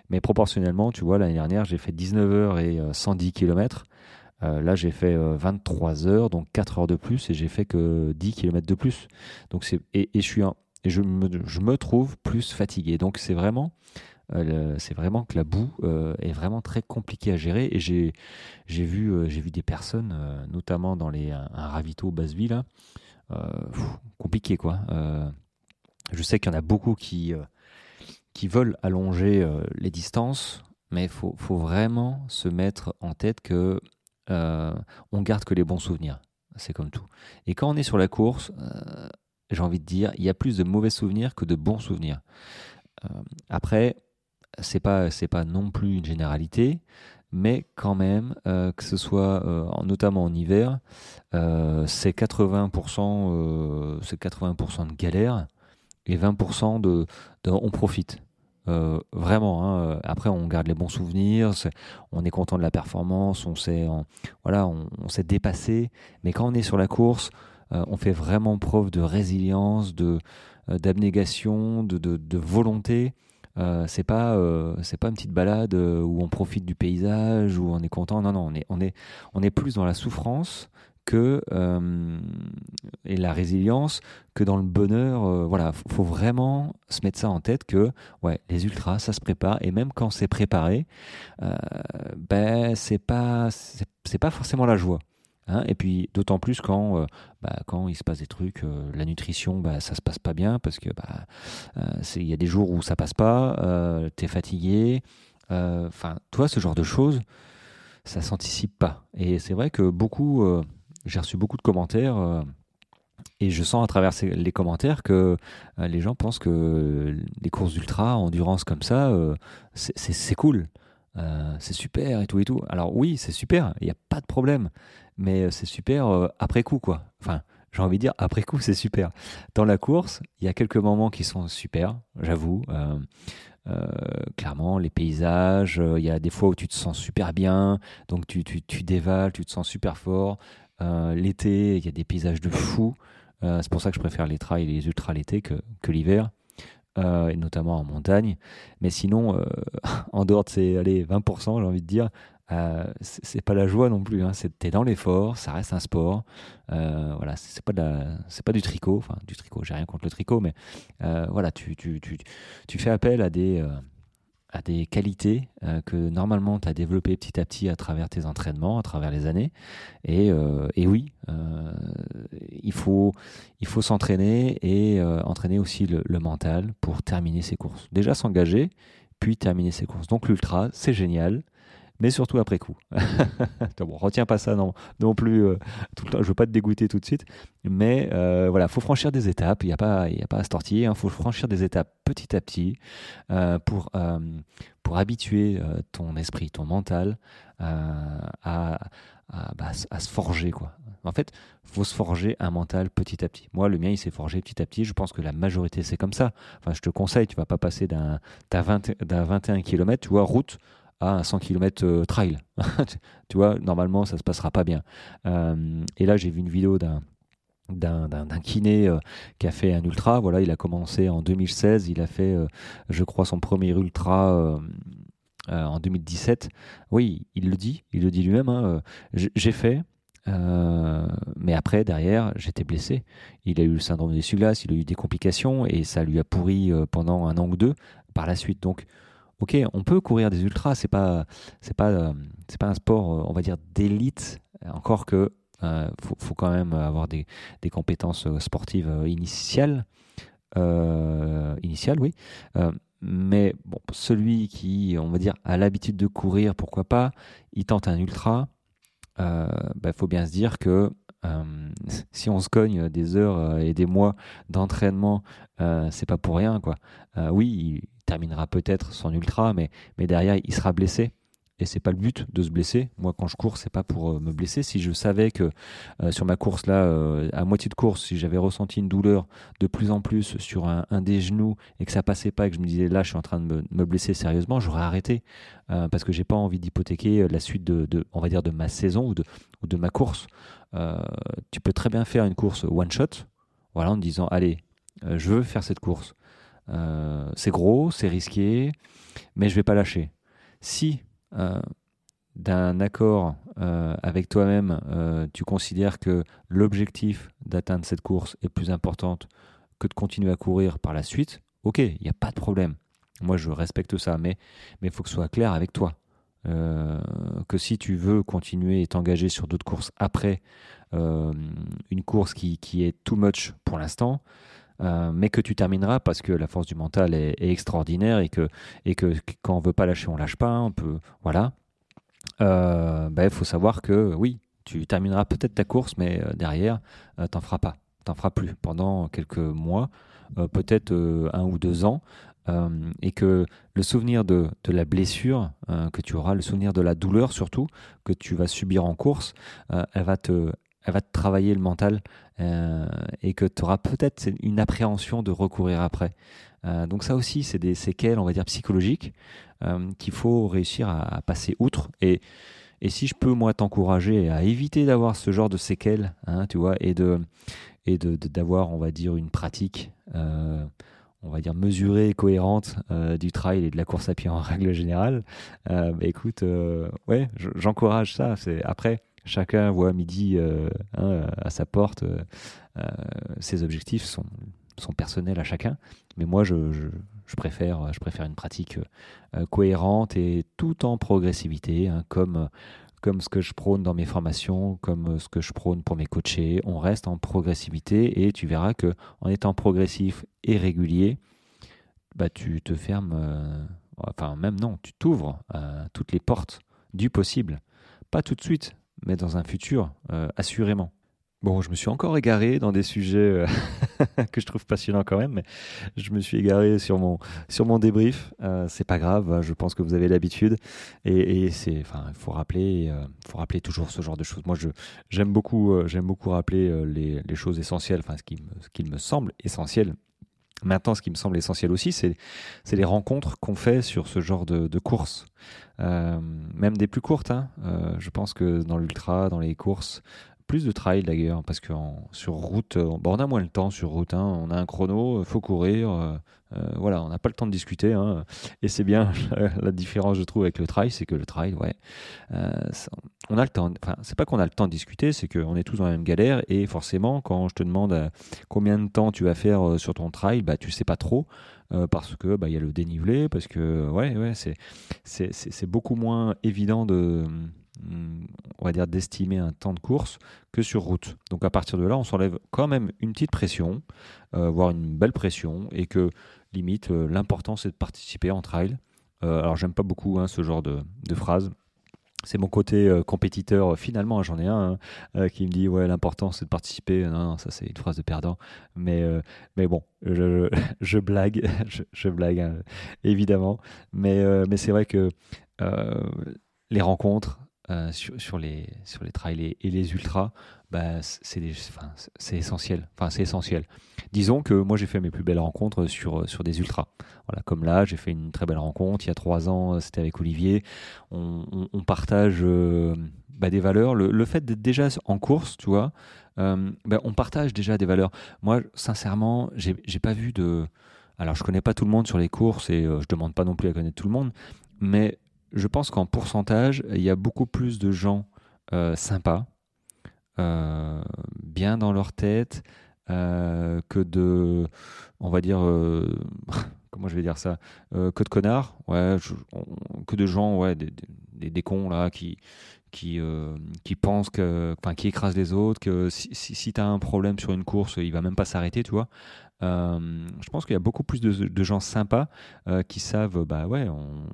Mais proportionnellement, tu vois, l'année dernière, j'ai fait 19 heures et 110 km. là, j'ai fait 23 heures, donc 4 heures de plus, et j'ai fait que 10 km de plus. Donc c'est et, je suis et je me, je me trouve plus fatigué. Donc c'est vraiment euh, c'est vraiment que la boue euh, est vraiment très compliquée à gérer. Et j'ai vu, euh, j'ai vu des personnes, notamment dans les, un, ravito basse-ville, compliqué quoi. je sais qu'il y en a beaucoup qui, qui veulent allonger les distances, mais il faut, faut, vraiment se mettre en tête que on garde que les bons souvenirs. C'est comme tout. Et quand on est sur la course, j'ai envie de dire, il y a plus de mauvais souvenirs que de bons souvenirs. après, c'est pas c'est pas non plus une généralité, mais quand même euh, que ce soit euh, notamment en hiver, euh, c'est 80% c'est 80% de galère et 20% de, on profite. vraiment, hein, après on garde les bons souvenirs, on est content de la performance, on s'est voilà, on, s'est dépassé, mais quand on est sur la course, on fait vraiment preuve de résilience, de d'abnégation, de, de, de, volonté euh, c'est pas euh, c'est pas une petite balade euh, où on profite du paysage où on est content. Non non on est on est on est plus dans la souffrance que et la résilience que dans le bonheur. Voilà faut, vraiment se mettre ça en tête que ouais les ultras ça se prépare. Et même quand c'est préparé ben c'est pas c'est pas forcément la joie Hein, et puis d'autant plus quand, euh, bah, quand il se passe des trucs, euh, la nutrition, bah, ça se passe pas bien parce que bah, euh, y a des jours où ça passe pas, tu es fatigué. Enfin, toi, ce genre de choses, ça s'anticipe pas. Et c'est vrai que beaucoup, j'ai reçu beaucoup de commentaires. Et je sens à travers les commentaires que les gens pensent que les courses d'ultra, endurance comme ça, c'est cool. c'est super et tout et tout. Alors oui, c'est super, il n'y a pas de problème. Mais c'est super après coup, quoi. Enfin, j'ai envie de dire, après coup, c'est super. Dans la course, il y a quelques moments qui sont super, j'avoue. Euh, euh, clairement, les paysages, euh, il y a des fois où tu te sens super bien, donc tu, tu, tu dévales, tu te sens super fort. l'été, il y a des paysages de fou. c'est pour ça que je préfère les trails et les ultras l'été que, que l'hiver. et notamment en montagne. Mais sinon, (laughs) en dehors de ces allez, 20%, j'ai envie de dire, euh, c'est pas la joie non plus. Hein. T'es dans l'effort, ça reste un sport. Euh, voilà, c'est pas c'est pas du tricot. Enfin, du tricot. J'ai rien contre le tricot, mais euh, voilà, tu, tu, tu, tu, fais appel à des euh, à des qualités euh, que normalement tu as développées petit à petit à travers tes entraînements, à travers les années. Et, et oui, il faut il faut s'entraîner et entraîner aussi le, le mental pour terminer ses courses. Déjà s'engager, puis terminer ses courses. Donc l'ultra, c'est génial mais surtout après coup. (laughs) bon, retiens pas ça non, non plus euh, tout le temps. Je veux pas te dégoûter tout de suite, mais euh, voilà, faut franchir des étapes. Il n'y a pas, a pas à se tortiller. Il hein. faut franchir des étapes petit à petit euh, pour pour habituer ton esprit, ton mental à, bah, à, se forger quoi. En fait, faut se forger un mental petit à petit. Moi, le mien, il s'est forgé petit à petit. Je pense que la majorité, c'est comme ça. Enfin, je te conseille, tu vas pas passer d'un 21 km, tu vois, route à un 100 km euh, trail. (laughs) tu vois, normalement, ça se passera pas bien. Euh, et là, j'ai vu une vidéo d'un d'un kiné euh, qui a fait un ultra. Voilà, il a commencé en 2016, il a fait, je crois, son premier ultra en 2017. Oui, il le dit, il le dit lui-même. Hein, j'ai fait, mais après, derrière, j'étais blessé. Il a eu le syndrome des glaces il a eu des complications et ça lui a pourri pendant un an ou deux par la suite. Donc, ok, on peut courir des ultras, c'est pas, euh, pas un sport, euh, on va dire, d'élite, encore que euh, faut, quand même avoir des, compétences sportives initiales, initiales, oui. mais celui qui, on va dire, a l'habitude de courir, pourquoi pas, il tente un ultra. Il bah, faut bien se dire que si on se cogne des heures et des mois d'entraînement, c'est pas pour rien, quoi. oui, terminera peut-être son ultra, mais derrière, il sera blessé. Et c'est pas le but de se blesser. Moi, quand je cours, c'est pas pour euh, me blesser. Si je savais que euh, sur ma course là, euh, à moitié de course, si j'avais ressenti une douleur de plus en plus sur un, des genoux et que ça passait pas et que je me disais là, je suis en train de me, blesser sérieusement, j'aurais arrêté parce que j'ai pas envie d'hypothéquer la suite de, de, on va dire, de ma saison ou de, de ma course. tu peux très bien faire une course one shot, voilà, en disant allez, je veux faire cette course. C'est gros, c'est risqué, mais je vais pas lâcher. Si d'un accord euh, avec toi-même, tu considères que l'objectif d'atteindre cette course est plus importante que de continuer à courir par la suite, ok, il n'y a pas de problème. Moi, je respecte ça, mais il faut que ce soit clair avec toi. que si tu veux continuer et t'engager sur d'autres courses après une course qui, qui, est too much pour l'instant, euh, mais que tu termineras parce que la force du mental est, extraordinaire et que, et que quand on veut pas lâcher, on lâche pas. On peut, voilà. Il euh, ben, faut savoir que oui, tu termineras peut-être ta course, mais euh, derrière, t'en feras pas, t'en feras plus pendant quelques mois, peut-être un ou deux ans. et que le souvenir de, de la blessure que tu auras, le souvenir de la douleur surtout que tu vas subir en course, elle va te, elle va te travailler le mental euh, et que tu auras peut-être une appréhension de recourir après. Euh, donc ça aussi, c'est des séquelles, on va dire, psychologiques euh, qu'il faut réussir à, passer outre. Et, et si je peux, moi, t'encourager à éviter d'avoir ce genre de séquelles, hein, tu vois, et de et d'avoir, on va dire, une pratique, on va dire, mesurée, cohérente du trail et de la course à pied en (laughs) règle générale, bah, écoute, ouais, j'encourage ça. Après Chacun voit midi euh, à sa porte. Euh, euh, ses objectifs sont, personnels à chacun. Mais moi, je, préfère, une pratique cohérente et tout en progressivité, hein, comme, comme ce que je prône dans mes formations, comme ce que je prône pour mes coachés. On reste en progressivité et tu verras que en étant progressif et régulier, bah, tu te fermes, enfin même non, tu t'ouvres toutes les portes du possible Pas tout de suite, mais dans un futur, assurément. Bon, je me suis encore égaré dans des sujets euh, (laughs) que je trouve passionnants quand même, mais je me suis égaré sur mon, sur mon débrief. Euh, c'est pas grave, je pense que vous avez l'habitude. Et, c'est, enfin, il faut rappeler, euh, faut rappeler toujours ce genre de choses. Moi, je, j'aime beaucoup, euh, j'aime beaucoup rappeler les, les, choses essentielles, enfin, ce ce qui me semble essentiel. Maintenant, ce qui me semble essentiel aussi, c'est, les rencontres qu'on fait sur ce genre de, courses. même des plus courtes. Hein. je pense que dans l'ultra, dans les courses, plus de trail d'ailleurs, parce que sur route, euh, on a moins le temps sur route, hein. on a un chrono, euh, faut courir, euh, voilà, on n'a pas le temps de discuter, hein. et c'est bien (laughs) la différence je trouve avec le trail, c'est que le trail, ouais, on a le temps, enfin c'est pas qu'on a le temps de discuter, c'est qu'on est tous dans la même galère, et forcément quand je te demande combien de temps tu vas faire sur ton trail, bah tu sais pas trop, parce que bah il y a le dénivelé, parce que ouais ouais c'est beaucoup moins évident de on va dire, d'estimer un temps de course que sur route. Donc à partir de là, on s'enlève quand même une petite pression, euh, voire une belle pression, et que limite, euh, l'important c'est de participer en trail. Euh, alors j'aime pas beaucoup hein, ce genre de, phrase. C'est mon côté compétiteur, finalement, j'en ai un hein, qui me dit ouais l'important c'est de participer. Non, non ça c'est une phrase de perdant. Mais, mais bon, je, (laughs) blague, (laughs) je, blague hein, évidemment. Mais, mais c'est vrai que les rencontres, euh, sur, les, sur les trails et, les ultras, bah, c'est essentiel. Enfin, c'est essentiel. Disons que moi, j'ai fait mes plus belles rencontres sur, sur des ultras. Voilà, comme là, j'ai fait une très belle rencontre. Il y a trois ans, c'était avec Olivier. On, partage euh, bah, des valeurs. Le, fait d'être déjà en course, tu vois, euh, bah, on partage déjà des valeurs. Moi, sincèrement, j'ai pas vu de. Alors, je connais pas tout le monde sur les courses et je demande pas non plus à connaître tout le monde, mais je pense qu'en pourcentage, il y a beaucoup plus de gens euh, sympas, euh, bien dans leur tête, euh, que de, on va dire, comment je vais dire ça, que de connards, ouais, que de gens, ouais, des, des, cons là qui qui, qui pensent que, qui écrasent les autres, que si, si, tu as un problème sur une course, il va même pas s'arrêter, tu vois. je pense qu'il y a beaucoup plus de, gens sympas qui savent, bah ouais, on,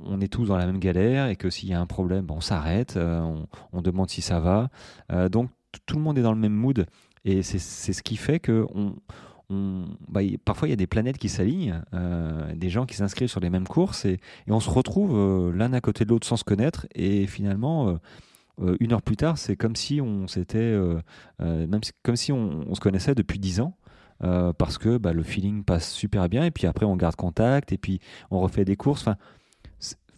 on est tous dans la même galère et que s'il y a un problème, on s'arrête, euh, on, demande si ça va. Euh, donc tout le monde est dans le même mood et c'est ce qui fait que bah, parfois il y a des planètes qui s'alignent, euh, des gens qui s'inscrivent sur les mêmes courses et, on se retrouve l'un à côté de l'autre sans se connaître et finalement une heure plus tard c'est comme si on s'était même comme si on, se connaissait depuis dix ans. parce que bah, le feeling passe super bien et puis après on garde contact et puis on refait des courses. Enfin,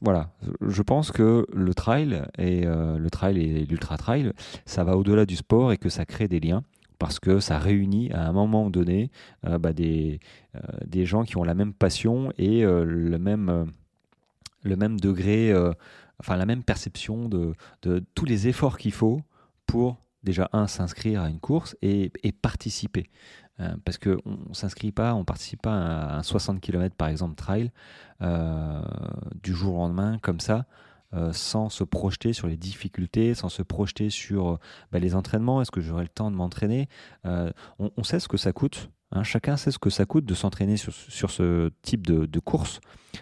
voilà, je pense que le trail et euh, le trail et l'ultra trail, ça va au-delà du sport et que ça crée des liens parce que ça réunit à un moment donné euh, bah, des, euh, des gens qui ont la même passion et le même le même degré, enfin la même perception de, de tous les efforts qu'il faut pour déjà un s'inscrire à une course et, participer. Euh, parce qu'on ne s'inscrit pas, on ne participe pas à un 60 km par exemple trail euh, du jour au lendemain comme ça. Euh, sans se projeter sur les difficultés, sans se projeter sur bah, les entraînements, est-ce que j'aurai le temps de m'entraîner? On, sait ce que ça coûte, hein. chacun sait ce que ça coûte de s'entraîner sur, sur, ce type de, course.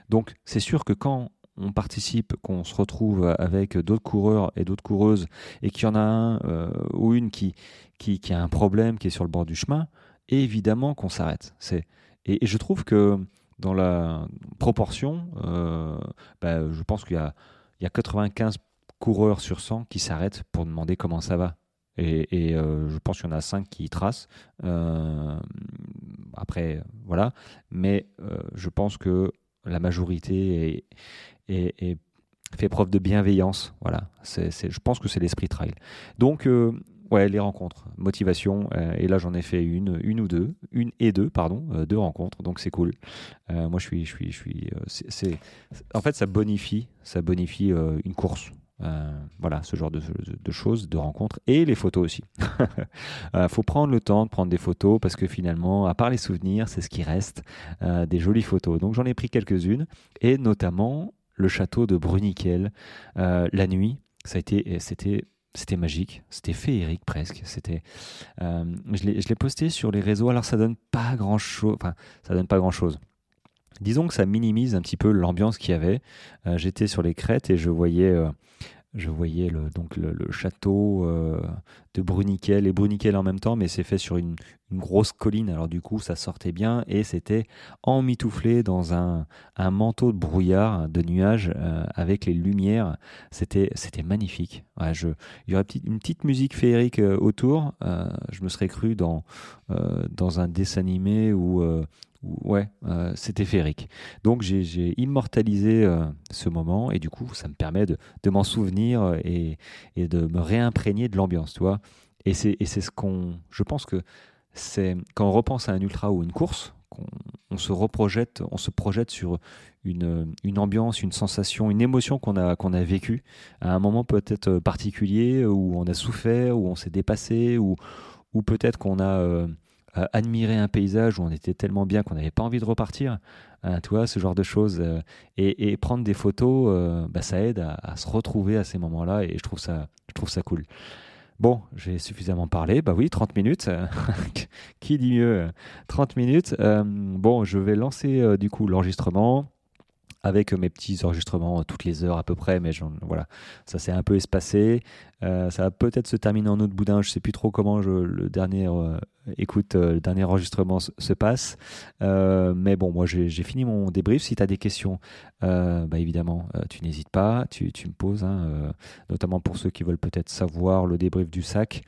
Donc c'est sûr que quand on participe, qu'on se retrouve avec d'autres coureurs et d'autres coureuses, et qu'il y en a un ou une qui, qui, a un problème, qui est sur le bord du chemin, évidemment qu'on s'arrête. Et, je trouve que dans la proportion, euh, bah, je pense qu'il y a, il y a 95 coureurs sur 100 qui s'arrêtent pour demander comment ça va. Et, euh, je pense qu'il y en a 5 qui tracent. Euh, après, voilà. Mais je pense que la majorité fait preuve de bienveillance. Voilà. Je pense que c'est l'esprit trail. Donc, Ouais, les rencontres, motivation. Euh, et là, j'en ai fait une, une ou deux, une et deux, pardon, euh, deux rencontres. Donc c'est cool. Euh, moi, je suis, je suis, je suis. c'est, en fait, ça bonifie, ça bonifie une course. voilà, ce genre de, choses, de rencontres et les photos aussi. (laughs) Faut prendre le temps de prendre des photos parce que finalement, à part les souvenirs, c'est ce qui reste, des jolies photos. Donc j'en ai pris quelques-unes et notamment le château de Bruniquel la nuit. Ça a été, c'était c'était magique, c'était féerique presque. C'était, euh, je l'ai posté sur les réseaux. Alors ça donne pas grand chose. Enfin, ça donne pas grand chose. Disons que ça minimise un petit peu l'ambiance qu'il y avait. Euh, j'étais sur les crêtes et je voyais, euh, je voyais le, donc le, château de Bruniquel et Bruniquel en même temps, mais c'est fait sur une, grosse colline. Alors du coup, ça sortait bien et c'était emmitouflé dans un, manteau de brouillard, de nuages euh, avec les lumières. C'était c'était magnifique. je, il y aurait une petite musique féerique euh, autour. je me serais cru dans dans un dessin animé ou ouais, euh, c'était féerique. Donc j'ai immortalisé euh, ce moment et du coup ça me permet de, m'en souvenir et, de me réimprégner de l'ambiance, tu vois. Et c'est ce qu'on, je pense que c'est quand on repense à un ultra ou une course, on, se reprojette, on se projette sur une, ambiance, une sensation, une émotion qu'on a qu'on a vécue à un moment peut-être particulier où on a souffert, où on s'est dépassé, ou ou peut-être qu'on a euh, admirer un paysage où on était tellement bien qu'on n'avait pas envie de repartir. Hein, tu vois, ce genre de choses. Euh, et, prendre des photos, euh, bah, ça aide à, se retrouver à ces moments-là et je trouve ça, je trouve ça cool. Bon, j'ai suffisamment parlé. Bah oui, 30 minutes. (laughs) Qui dit mieux 30 minutes. Euh, bon, je vais lancer du coup l'enregistrement avec mes petits enregistrements toutes les heures à peu près, mais voilà, ça s'est un peu espacé. Euh, ça va peut-être se terminer en autre boudin, je sais plus trop comment le dernier euh, écoute, euh, dernier enregistrement se, passe. mais bon, moi j'ai fini mon débrief. Si tu as des questions, bah, évidemment, tu n'hésites pas, tu, tu, me poses, hein, notamment pour ceux qui veulent peut-être savoir le débrief du sac.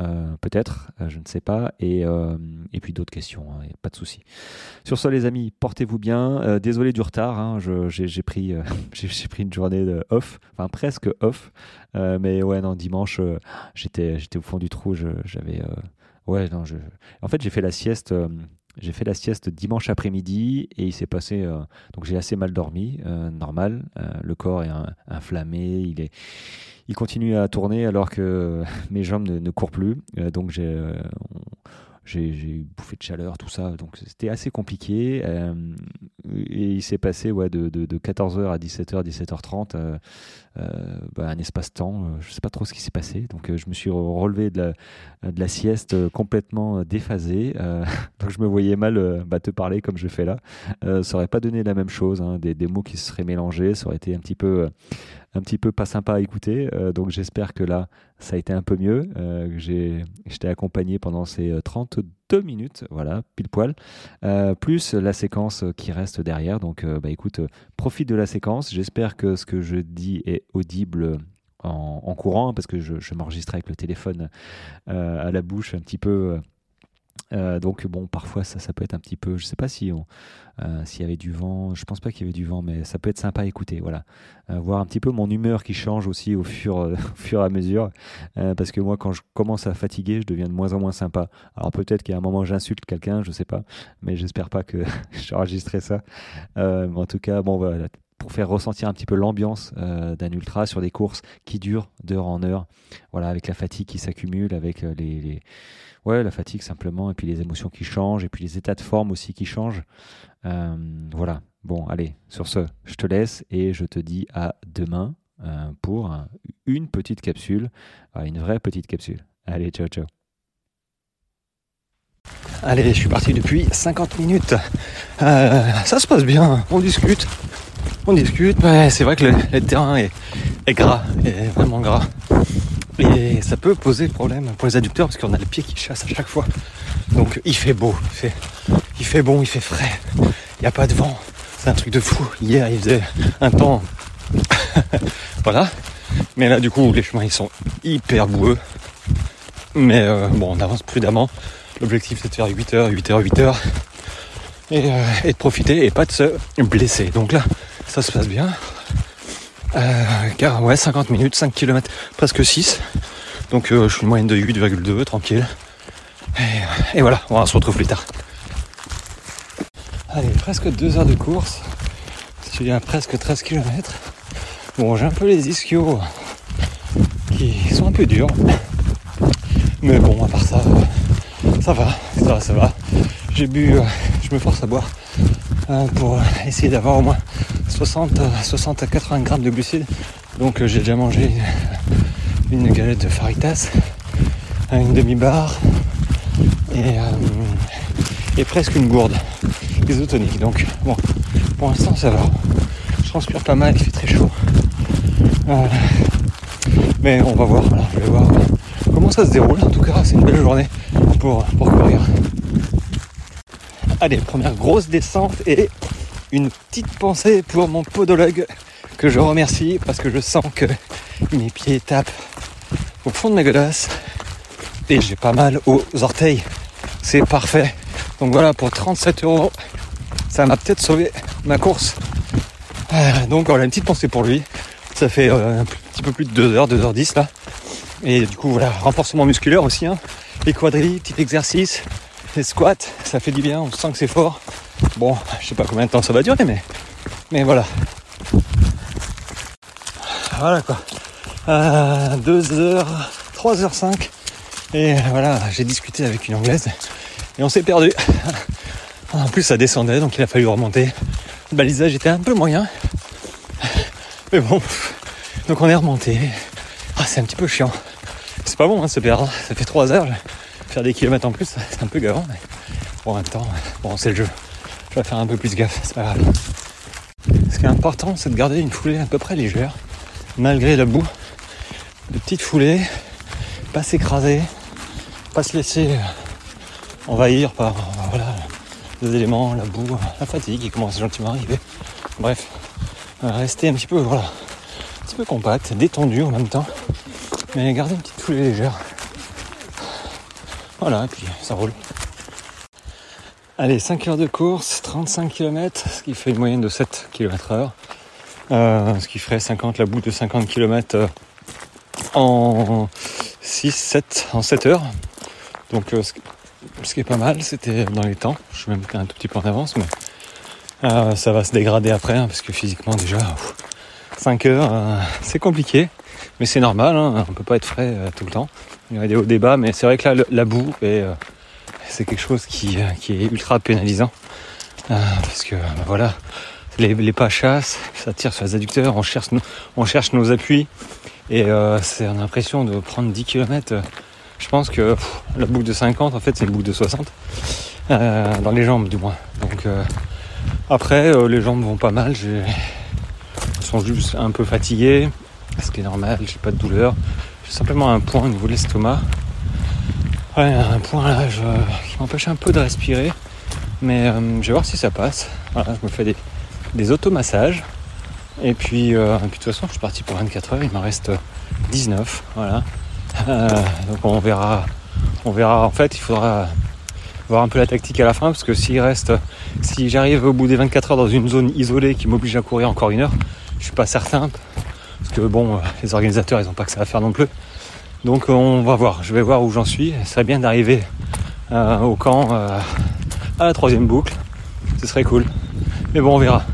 Euh, peut-être, euh, je ne sais pas, et, euh, et puis d'autres questions, hein, pas de souci. Sur ce, les amis, portez-vous bien. désolé du retard, hein, j'ai pris, (laughs) j'ai pris une journée de off, enfin presque off, mais ouais, non, dimanche, j'étais au fond du trou, j'avais, ouais, non, je, en fait, j'ai fait la sieste j'ai fait la sieste dimanche après-midi et il s'est passé. Donc j'ai assez mal dormi, normal. Le corps est inflammé, il, est, il continue à tourner alors que (laughs) mes jambes ne, courent plus. donc j'ai j'ai bouffé de chaleur, tout ça. Donc c'était assez compliqué. Euh, et il s'est passé ouais, de, de, de, 14h à 17h, 17h30, euh, euh, bah, un espace-temps. je ne sais pas trop ce qui s'est passé. Donc je me suis relevé de la, de la sieste complètement déphasé. (laughs) donc je me voyais mal bah, te parler comme je fais là. ça aurait pas donné la même chose. Hein, des, des, mots qui se seraient mélangés. Ça aurait été un petit peu un petit peu pas sympa à écouter. Euh, donc j'espère que là, ça a été un peu mieux. Euh, j'ai, je accompagné pendant ces 32 euh, minutes, voilà, pile poil, plus la séquence qui reste derrière. Donc bah écoute, profite de la séquence. J'espère que ce que je dis est audible. En, courant, parce que je, je avec le téléphone à la bouche un petit peu euh, donc bon, parfois ça, ça peut être un petit peu, je sais pas si euh, s'il y avait du vent, je pense pas qu'il y avait du vent, mais ça peut être sympa à écouter, voilà. Euh, voir un petit peu mon humeur qui change aussi au fur, (laughs) au fur et à mesure, parce que moi quand je commence à fatiguer, je deviens de moins en moins sympa. Alors peut-être qu'à un moment j'insulte quelqu'un, je sais pas, mais j'espère pas que (laughs) j'enregistrerai ça. en tout cas, bon voilà, pour faire ressentir un petit peu l'ambiance d'un ultra sur des courses qui durent d'heure en heure, voilà, avec la fatigue qui s'accumule, avec les Ouais, la fatigue simplement, et puis les émotions qui changent, et puis les états de forme aussi qui changent. Euh, voilà. Bon, allez, sur ce, je te laisse et je te dis à demain euh, pour une petite capsule, euh, une vraie petite capsule. Allez, ciao, ciao. Allez, je suis parti depuis 50 minutes. ça se passe bien, on discute. On discute, mais c'est vrai que le, terrain est, est, gras, est vraiment gras. Et ça peut poser problème pour les adducteurs parce qu'on a le pied qui chasse à chaque fois. Donc il fait beau, il fait, bon, il fait frais. Il n'y a pas de vent. C'est un truc de fou. Hier il faisait un temps. (laughs) voilà. Mais là du coup les chemins ils sont hyper boueux. Mais euh, bon on avance prudemment. L'objectif c'est de faire 8h, 8h, 8h. Et, euh, et de profiter et pas de se blesser. Donc là ça se passe bien. Euh, car ouais, 50 minutes, 5 km, presque 6. Donc euh, je suis une moyenne de 8,2, tranquille. Et, voilà, on se retrouve plus tard. Allez, presque 2 heures de course. C'est bien presque 13 km. Bon, j'ai un peu les ischios qui sont un peu durs. Mais bon, à part ça, ça va, ça va, ça va. J'ai bu, euh, force à boire pour essayer d'avoir au moins 60, 60 à 80 grammes de glucides. Donc euh, j'ai déjà mangé une, galette de faritas, une demi-barre et, euh, et, presque une gourde isotonique. Donc bon, pour l'instant ça va. Je transpire pas mal, il fait très chaud. Mais on va voir, voir comment ça se déroule. En tout cas, c'est une belle journée pour, pour. Allez, première grosse descente et une petite pensée pour mon podologue que je remercie parce que je sens que mes pieds tapent au fond de mes godasses et j'ai pas mal aux orteils. C'est parfait. Donc voilà, pour 37 euros, ça m'a peut-être sauvé ma course. Euh, donc voilà, une petite pensée pour lui. Ça fait euh, un petit peu plus de 2h, 2h10 là. Et du coup, voilà, renforcement musculaire aussi. Hein. Les quadrilles, petit exercice. Les squats, ça fait du bien, on sent que c'est fort. Bon, je sais pas combien de temps ça va durer, mais, voilà. Voilà quoi. 2h, 3h05. Et voilà, j'ai discuté avec une anglaise et on s'est perdu. En plus, ça descendait, donc il a fallu remonter. Le balisage était un peu moyen. Mais bon, donc on est remonté. Ah, c'est un petit peu chiant. C'est pas bon hein, de se perdre. Ça fait 3 heures. Faire des kilomètres en plus, (laughs) c'est un peu gavant. Mais bon, en même temps, bon, c'est le jeu. Je vais faire un peu plus gaffe, c'est pas grave. Ce qui est important, c'est de garder une foulée à peu près légère, malgré la boue. De petites foulées, pas s'écraser, pas se laisser envahir par voilà, les éléments, la boue, la fatigue qui commence gentiment à arriver. Bref, rester un petit peu voilà, un petit peu compact, détendu en même temps, mais garder une petite foulée légère. Voilà, et puis ça roule. Allez, 5 heures de course, 35 km, ce qui fait une moyenne de 7 km heure. Euh, ce qui ferait 50, la boue de 50 km euh, en 6, 7, en 7 heures. Donc euh, ce qui est pas mal, c'était dans les temps. Je suis même un tout petit peu en avance, mais ça va se dégrader après, hein, parce que physiquement déjà, 5 heures, c'est compliqué. Mais c'est normal, hein, on peut pas être frais tout le temps. Il y a des hauts débats, mais c'est vrai que là, la boue, c'est quelque chose qui, qui, est ultra pénalisant. parce que bah, voilà, les, pas chassent, ça tire sur les adducteurs, on cherche, on cherche nos appuis. Et c'est on a l'impression de prendre 10 km je pense que la boucle de 50, en fait, c'est une boucle de 60. Euh, dans les jambes, du moins. Donc, euh, après, euh, les jambes vont pas mal. Elles sont juste un peu fatiguées. Ce qui est normal, j'ai pas de douleur. Simplement un point au niveau de l'estomac. Un point là qui m'empêche un peu de respirer. Mais je vais voir si ça passe. Voilà, je me fais des, des automassages. Et puis, puis de toute façon, je suis parti pour 24 heures. Il m'en reste 19. Voilà. Euh, donc on verra, on verra. En fait, il faudra voir un peu la tactique à la fin parce que s'il reste, si j'arrive au bout des 24 heures dans une zone isolée qui m'oblige à courir encore une heure, je suis pas certain que bon, les organisateurs ils ont pas que ça à faire non plus. Donc on va voir. Je vais voir où j'en suis. Serait bien d'arriver euh, au camp euh, à la troisième boucle. Ce serait cool. Mais bon, on verra.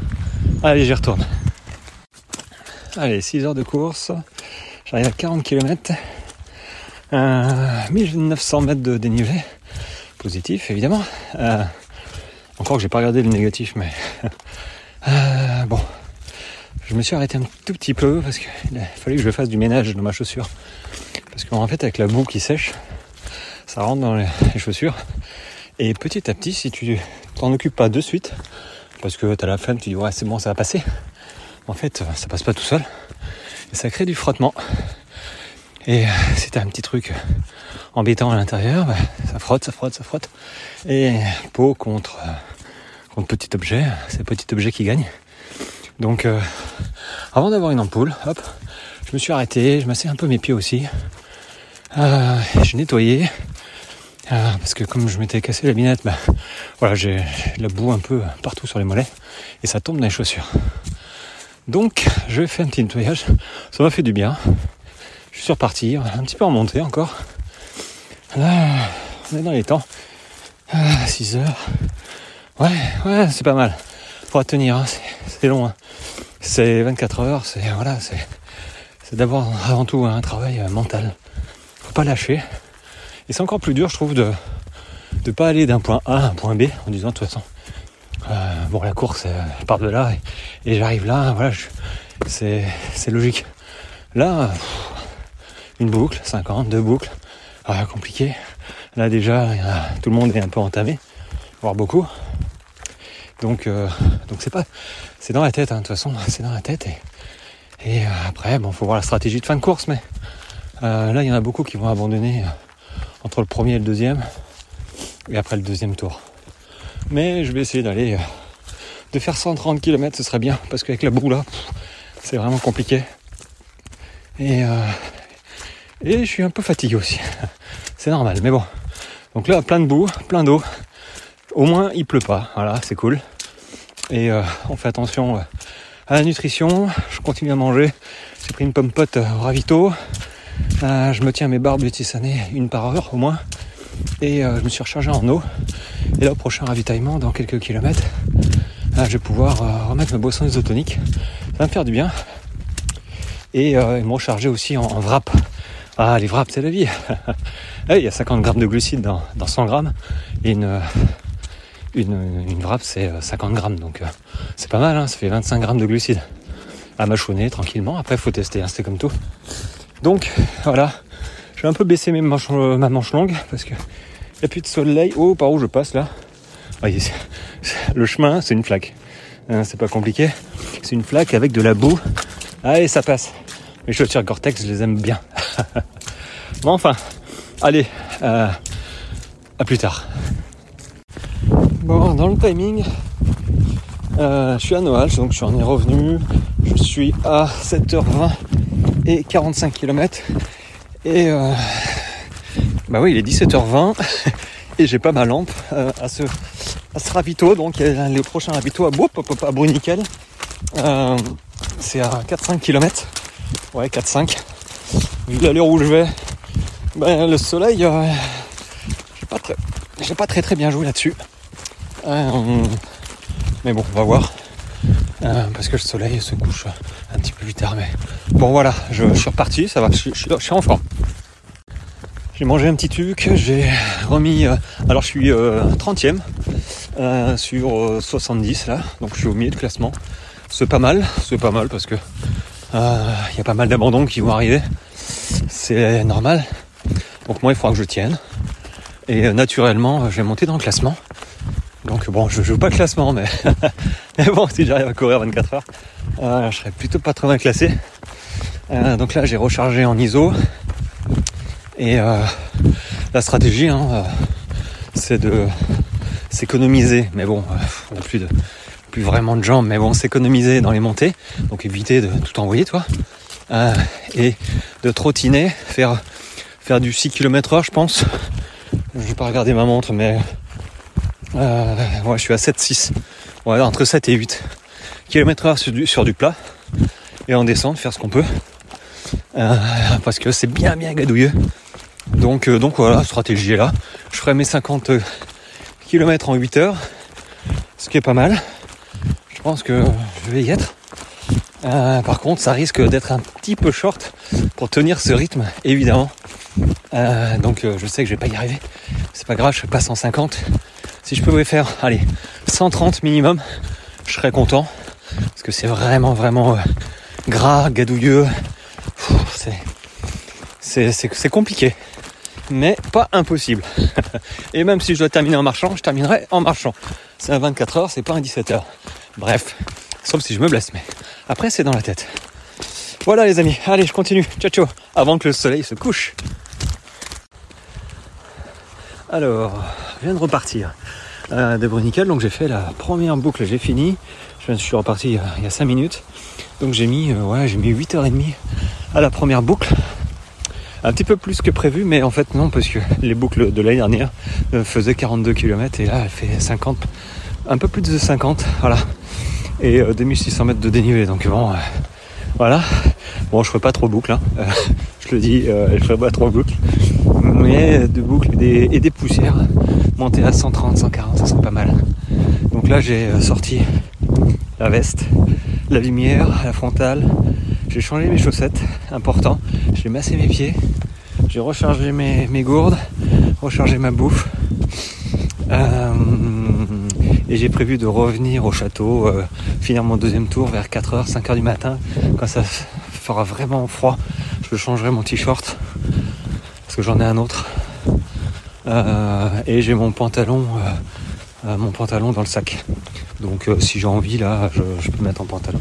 Allez, j'y retourne. Allez, 6 heures de course. J'arrive à 40 km. 1900 mètres de dénivelé. Positif, évidemment. Euh, encore que j'ai pas regardé le négatif, mais (laughs) euh, bon. Je me suis arrêté un tout petit peu parce qu'il fallait que je fasse du ménage dans ma chaussure. Parce qu'en fait, avec la boue qui sèche, ça rentre dans les chaussures. Et petit à petit, si tu t'en occupes pas de suite, parce que tu as la flemme, tu dis ouais c'est bon ça va passer. En fait, ça passe pas tout seul. Et ça crée du frottement. Et euh, c'était un petit truc embêtant à l'intérieur, bah, ça frotte, ça frotte, ça frotte. Et peau contre, contre petit objet, c'est petit objet qui gagne. Donc euh, avant d'avoir une ampoule, hop, je me suis arrêté, je massais un peu mes pieds aussi. Euh, j'ai nettoyé. parce que comme je m'étais cassé la binette, bah, voilà, j'ai la boue un peu partout sur les mollets et ça tombe dans les chaussures. Donc je faire un petit nettoyage, ça m'a fait du bien. Je suis reparti, un petit peu en montée encore. Là, on est dans les temps. 6 ah, heures. Ouais, ouais, c'est pas mal. Pour tenir, hein, long. Hein. C'est 24 heures, c'est voilà, c'est d'abord avant tout un travail euh, mental. Faut pas lâcher. Et c'est encore plus dur, je trouve, de ne pas aller d'un point A à un point B en disant de toute façon, euh, la course euh, part de là et, j'arrive là, voilà, c'est logique. Là, une boucle, 50, deux boucles. Ah, compliqué. Là déjà, tout le monde est un peu entamé, voire beaucoup. Donc, euh, donc c'est pas, c'est dans la tête. Hein, de toute façon, (laughs) c'est dans la tête. Et, euh, après, bon, faut voir la stratégie de fin de course, mais Euh, là, il y en a beaucoup qui vont abandonner entre le premier et le deuxième, et après le deuxième tour. Mais je vais essayer d'aller, de faire 130 km, ce serait bien, parce qu'avec la boue là, c'est vraiment compliqué. Et, et je suis un peu fatigué aussi. (laughs) c'est normal, mais bon. Donc là, plein de boue, plein d'eau. Au moins, il pleut pas. Voilà, c'est cool. Et on fait attention à la nutrition. Je continue à manger. J'ai pris une pomme pote au ravito. Euh, je me tiens mes barbes de tisane une par heure au moins. Et euh, je me suis rechargé en eau. Et là, au prochain ravitaillement, dans quelques kilomètres, euh, je vais pouvoir remettre ma boisson isotonique. Ça va me faire du bien. Et, me recharger aussi en, en wrap. Ah, les wraps, c'est la vie. (laughs) Il y a 50 grammes de glucides dans, dans 100 grammes. Et une, une, une wrap, c'est 50 grammes. Donc, c'est pas mal, hein, ça fait 25 grammes de glucides à mâchonner tranquillement. Après, faut tester, hein, c'est comme tout. Donc, voilà. Je vais un peu baisser mes euh, ma manche longue parce que n'y a plus de soleil. Oh, par où je passe là? Voyez, Le chemin, c'est une flaque. Hein, c'est pas compliqué. C'est une flaque avec de la boue. Allez, ça passe. Mes chaussures Gore-Tex, je les aime bien. (laughs) bon, enfin, allez, euh, à plus tard. Bon, dans le timing, euh, je suis à Noël, donc je suis en ai revenu. Je suis à 7h20 et 45 km. Et euh, bah oui, il est 17h20 et j'ai pas ma lampe euh, à, ce, à ravito. Donc le prochain ravito à, à, à Bruniquel. c'est à 4-5 km. Ouais, 4-5. Vu l'allure où je vais, ben, le soleil, j'ai pas, pas très très bien joué là-dessus. Mais bon, on va voir. Euh, parce que le soleil se couche un petit peu plus tard. Mais bon, voilà, je, suis reparti, ça va, je, suis en forme. J'ai mangé un petit truc, j'ai remis. Euh, alors, je suis 30ème euh, sur 70 là, donc je suis au milieu de classement. C'est pas mal, c'est pas mal parce que il y a pas mal d'abandons qui vont arriver. C'est normal. Donc, moi, il faudra que je tienne. Et naturellement, je vais monter dans le classement. Donc bon, je joue pas classement, (laughs) mais, bon, si j'arrive à courir 24 heures, euh, je serais plutôt pas trop bien classé. Euh, donc là, j'ai rechargé en ISO. Et euh, la stratégie, hein, c'est de s'économiser. Mais bon, on n'a plus, de, plus vraiment de jambes, mais bon, s'économiser dans les montées. Donc éviter de tout envoyer, toi. et de trottiner, faire, faire du 6 km heure, je pense. Je vais pas regarder ma montre, mais euh, je suis à 7-6. Ouais, entre 7 et 8 km heure sur du, plat. Et en descente, faire ce qu'on peut. Euh, parce que c'est bien bien gadouilleux. Donc, euh, donc voilà, stratégie est là. Je ferai mes 50 km en 8 heures. Ce qui est pas mal. Je pense que je vais y être. Euh, par contre, ça risque d'être un petit peu short pour tenir ce rythme, évidemment. Euh, donc je sais que je vais pas y arriver. C'est pas grave, je fais pas 150. Si je pouvais faire, allez, 130 minimum, je serais content. Parce que c'est vraiment, vraiment euh, gras, gadouilleux. C'est compliqué. Mais pas impossible. (laughs) Et même si je dois terminer en marchant, je terminerai en marchant. C'est un 24 heures, c'est pas un 17 heures. Bref, sauf si je me blesse, mais après c'est dans la tête. Voilà les amis, allez je continue, ciao ciao, avant que le soleil se couche. Alors, je viens de repartir euh, de donc j'ai fait la première boucle, j'ai fini. Je suis reparti il y a 5 minutes. Donc j'ai mis, euh, ouais, j'ai mis 8h30 à la première boucle. Un petit peu plus que prévu, mais en fait non, parce que les boucles de l'année dernière euh, faisaient 42 km et là elle fait 50, un peu plus de 50, voilà. Et 2600 mètres de dénivelé, donc bon, voilà. Bon, je ferai pas trop boucle, hein. je le dis, je ferai pas trop boucle mais de boucles et des, poussières, monter à 130, 140, ça serait pas mal. Donc là j'ai euh, sorti la veste, la lumière, la frontale, j'ai changé mes chaussettes, important, j'ai massé mes pieds, j'ai rechargé mes, gourdes, rechargé ma bouffe. Euh, et j'ai prévu de revenir au château, euh, finir mon deuxième tour vers 4h, 5h du matin, quand ça fera vraiment froid. Je changerai mon t-shirt parce que j'en ai un autre. Euh, et j'ai mon pantalon, euh, mon pantalon dans le sac. Donc si j'ai envie là, je, peux mettre en pantalon.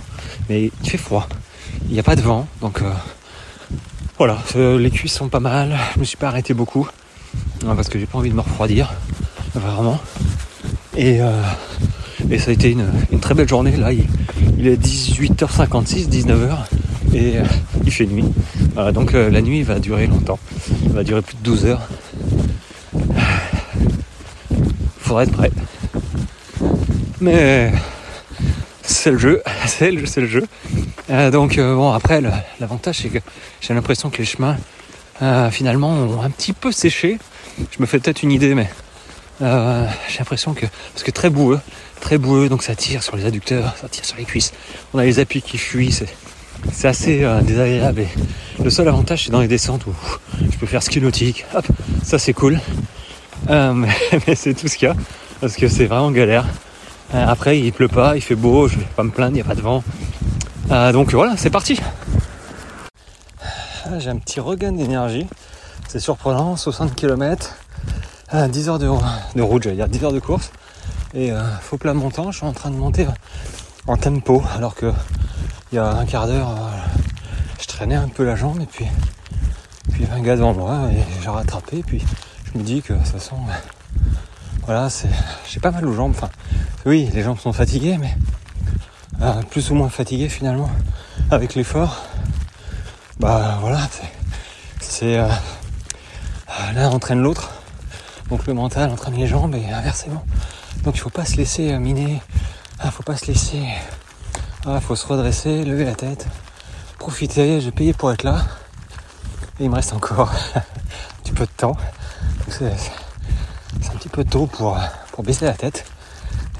Mais il fait froid. Il n'y a pas de vent, donc Voilà, les cuisses sont pas mal. Je me suis pas arrêté beaucoup parce que j'ai pas envie de me refroidir, vraiment. Et, et ça a été une, très belle journée. Là, il, est 18h56, 19h et il fait nuit. donc la nuit va durer longtemps. Elle va durer plus de 12 heures. Faudra être prêt. Mais c'est le jeu, (laughs) c'est le, le jeu. Euh, donc euh, bon après l'avantage c'est que j'ai l'impression que les chemins euh, finalement ont un petit peu séché. Je me fais peut-être une idée mais j'ai l'impression que parce que très boueux, très boueux donc ça tire sur les adducteurs, ça tire sur les cuisses. On a les appuis qui fuient, c'est, assez désagréable. Et le seul avantage c'est dans les descentes où je peux faire ski nautique. Hop, ça c'est cool. (laughs) mais, mais c'est tout ce qu'il y a parce que c'est vraiment galère. Euh, après, il pleut pas, il fait beau, je vais pas me plaindre, il n'y a pas de vent. Euh, donc voilà, c'est parti. Ah, j'ai un petit regain d'énergie. C'est surprenant, 60 km, 10 heures de, route, j'allais dire 10 heures de course. Et euh, faux plat montant, je suis en train de monter en tempo, alors que il y a un quart d'heure, je traînais un peu la jambe et puis, puis un gars devant moi et j'ai rattrapé. Puis je me dis que de toute façon, voilà, c'est, j'ai pas mal aux jambes. Enfin, oui, les jambes sont fatiguées, mais euh, plus ou moins fatiguées finalement avec l'effort. Bah voilà, c'est, euh, l'un entraîne l'autre. Donc le mental entraîne les jambes et inversement. Donc il faut pas se laisser euh, miner. Ah, faut pas se laisser. Ah, faut se redresser, lever la tête, profiter. J'ai payé pour être là. Et il me reste encore (laughs) un petit peu de temps. C'est, un petit peu tôt pour, pour baisser la tête.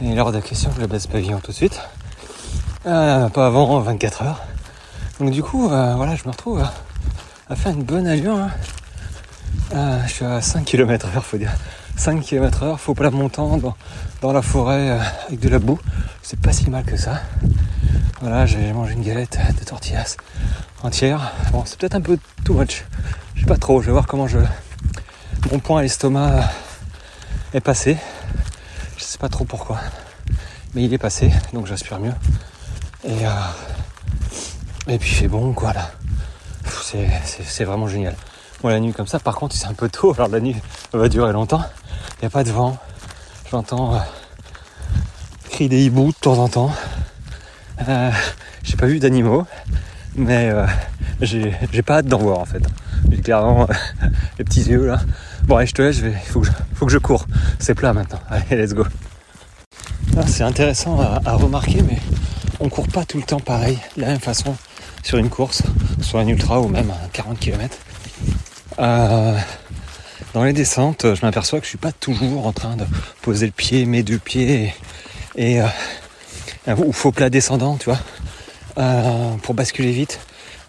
Et l'heure de question que je baisse pavillon tout de suite. Euh, pas avant 24 heures. Donc du coup, euh, voilà, je me retrouve à, faire une bonne allure. Hein. Euh, je suis à 5 km heure, faut dire. 5 km heure, faut plat montant dans, dans la forêt avec de la boue. C'est pas si mal que ça. Voilà, j'ai mangé une galette de tortillas entière. Bon, c'est peut-être un peu too much. Je sais pas trop, je vais voir comment je... Mon point à l'estomac est passé. Je sais pas trop pourquoi. Mais il est passé, donc j'aspire mieux. Et, euh, et puis c'est bon quoi là. C'est vraiment génial. Bon la nuit comme ça, par contre c'est un peu tôt, alors la nuit va durer longtemps. Il n'y a pas de vent. J'entends euh, cri des hiboux de temps en temps. Euh, j'ai pas vu d'animaux, mais euh, j'ai pas hâte d'en voir en fait. J'ai clairement (laughs) les petits yeux là. Bon allez je te laisse, il faut, faut, que je cours. C'est plat maintenant. Allez, let's go. Ah, c'est intéressant à, remarquer, mais on court pas tout le temps pareil, de la même façon sur une course, sur un ultra ou même à 40 km. Euh, dans les descentes, je m'aperçois que je suis pas toujours en train de poser le pied, mes deux pieds et, euh, ou faux plat descendant, tu vois, euh, pour basculer vite.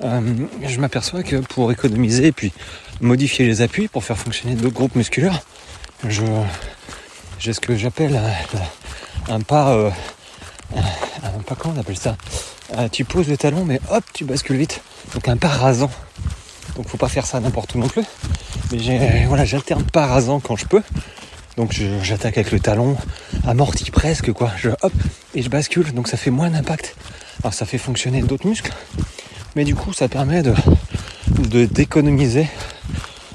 je m'aperçois que pour économiser et puis modifier les appuis pour faire fonctionner d'autres groupes musculaires. Je, j'ai ce que j'appelle un, pas, un, pas comment on appelle ça? Tu poses le talon mais hop, tu bascules vite. Donc un pas rasant. Donc faut pas faire ça n'importe où non plus. Mais voilà, j'alterne pas rasant quand je peux. Donc j'attaque avec le talon, amorti presque quoi. Je hop et je bascule. Donc ça fait moins d'impact. Alors ça fait fonctionner d'autres muscles. Mais du coup ça permet de, d'économiser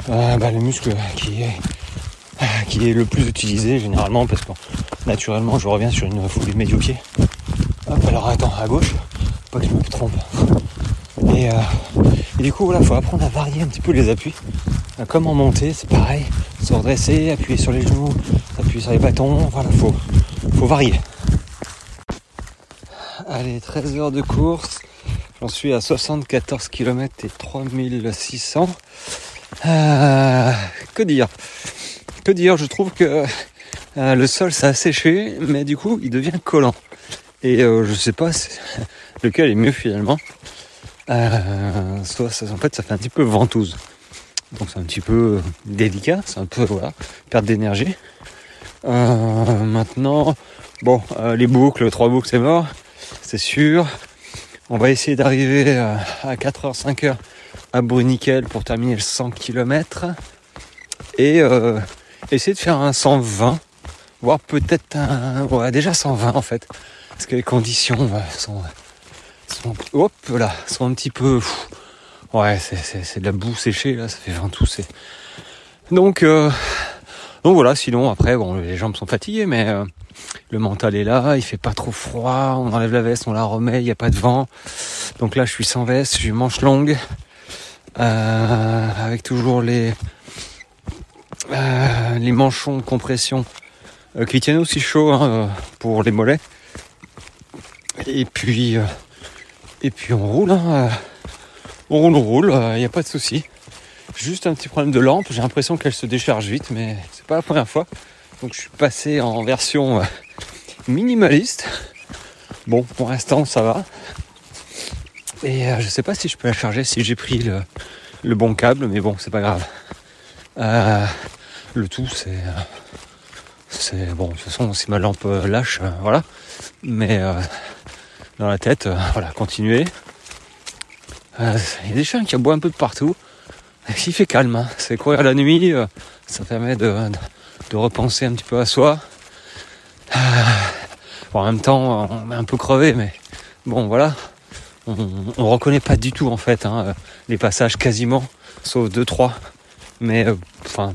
euh, bah, le muscle qui est, qui est le plus utilisé généralement parce que naturellement je reviens sur une foulée médio pied. Hop, alors attends, à gauche, pas que je me trompe. Et, euh, et du coup voilà, faut apprendre à varier un petit peu les appuis. Euh, comme en montée, c'est pareil, se redresser, appuyer sur les genoux, appuyer sur les bâtons, voilà, faut, faut varier. Allez, 13 heures de course. J'en suis à 74 km et 3600. Euh, que dire? Que dire? Je trouve que euh, le sol ça a séché, mais du coup il devient collant. Et euh, je sais pas (laughs) lequel est mieux finalement. Soit en fait ça fait un petit peu ventouse. Donc c'est un petit peu délicat, c'est un peu voilà, perte d'énergie. maintenant, bon, les boucles, trois boucles c'est mort, c'est sûr. On va essayer d'arriver à 4h, 5h à Bruniquel pour terminer le 100 km et euh, essayer de faire un 120, voire peut-être un. Ouais, déjà 120 en fait, parce que les conditions sont, hop là, sont un petit peu. Ouais, c'est de la boue séchée, là, ça fait un tout. Donc, euh, donc voilà, sinon après, bon, les jambes sont fatiguées, mais euh, le mental est là, il fait pas trop froid, on enlève la veste, on la remet, il n'y a pas de vent. Donc là, je suis sans veste, j'ai manche longue, euh, avec toujours les, les manchons de compression qui tiennent aussi chaud hein, pour les mollets. Et puis, et puis on roule, hein, on roule, on roule, il n'y a pas de souci. Juste un petit problème de lampe, j'ai l'impression qu'elle se décharge vite, mais c'est pas la première fois. Donc je suis passé en version euh, minimaliste. Bon, pour l'instant ça va. Et euh, je sais pas si je peux la charger, si j'ai pris le, bon câble, mais bon, c'est pas grave. Euh, le tout, c'est. c'est bon, de toute façon, si ma lampe lâche, voilà. Mais dans la tête, voilà, continuer. Il y a des chiens qui aboient un peu de partout. Il fait calme, hein. c'est courir la nuit, euh, ça permet de, repenser un petit peu à soi. Euh, en même temps, on est un peu crevé, mais bon voilà. On, on reconnaît pas du tout en fait hein, les passages quasiment, sauf 2-3. Mais euh,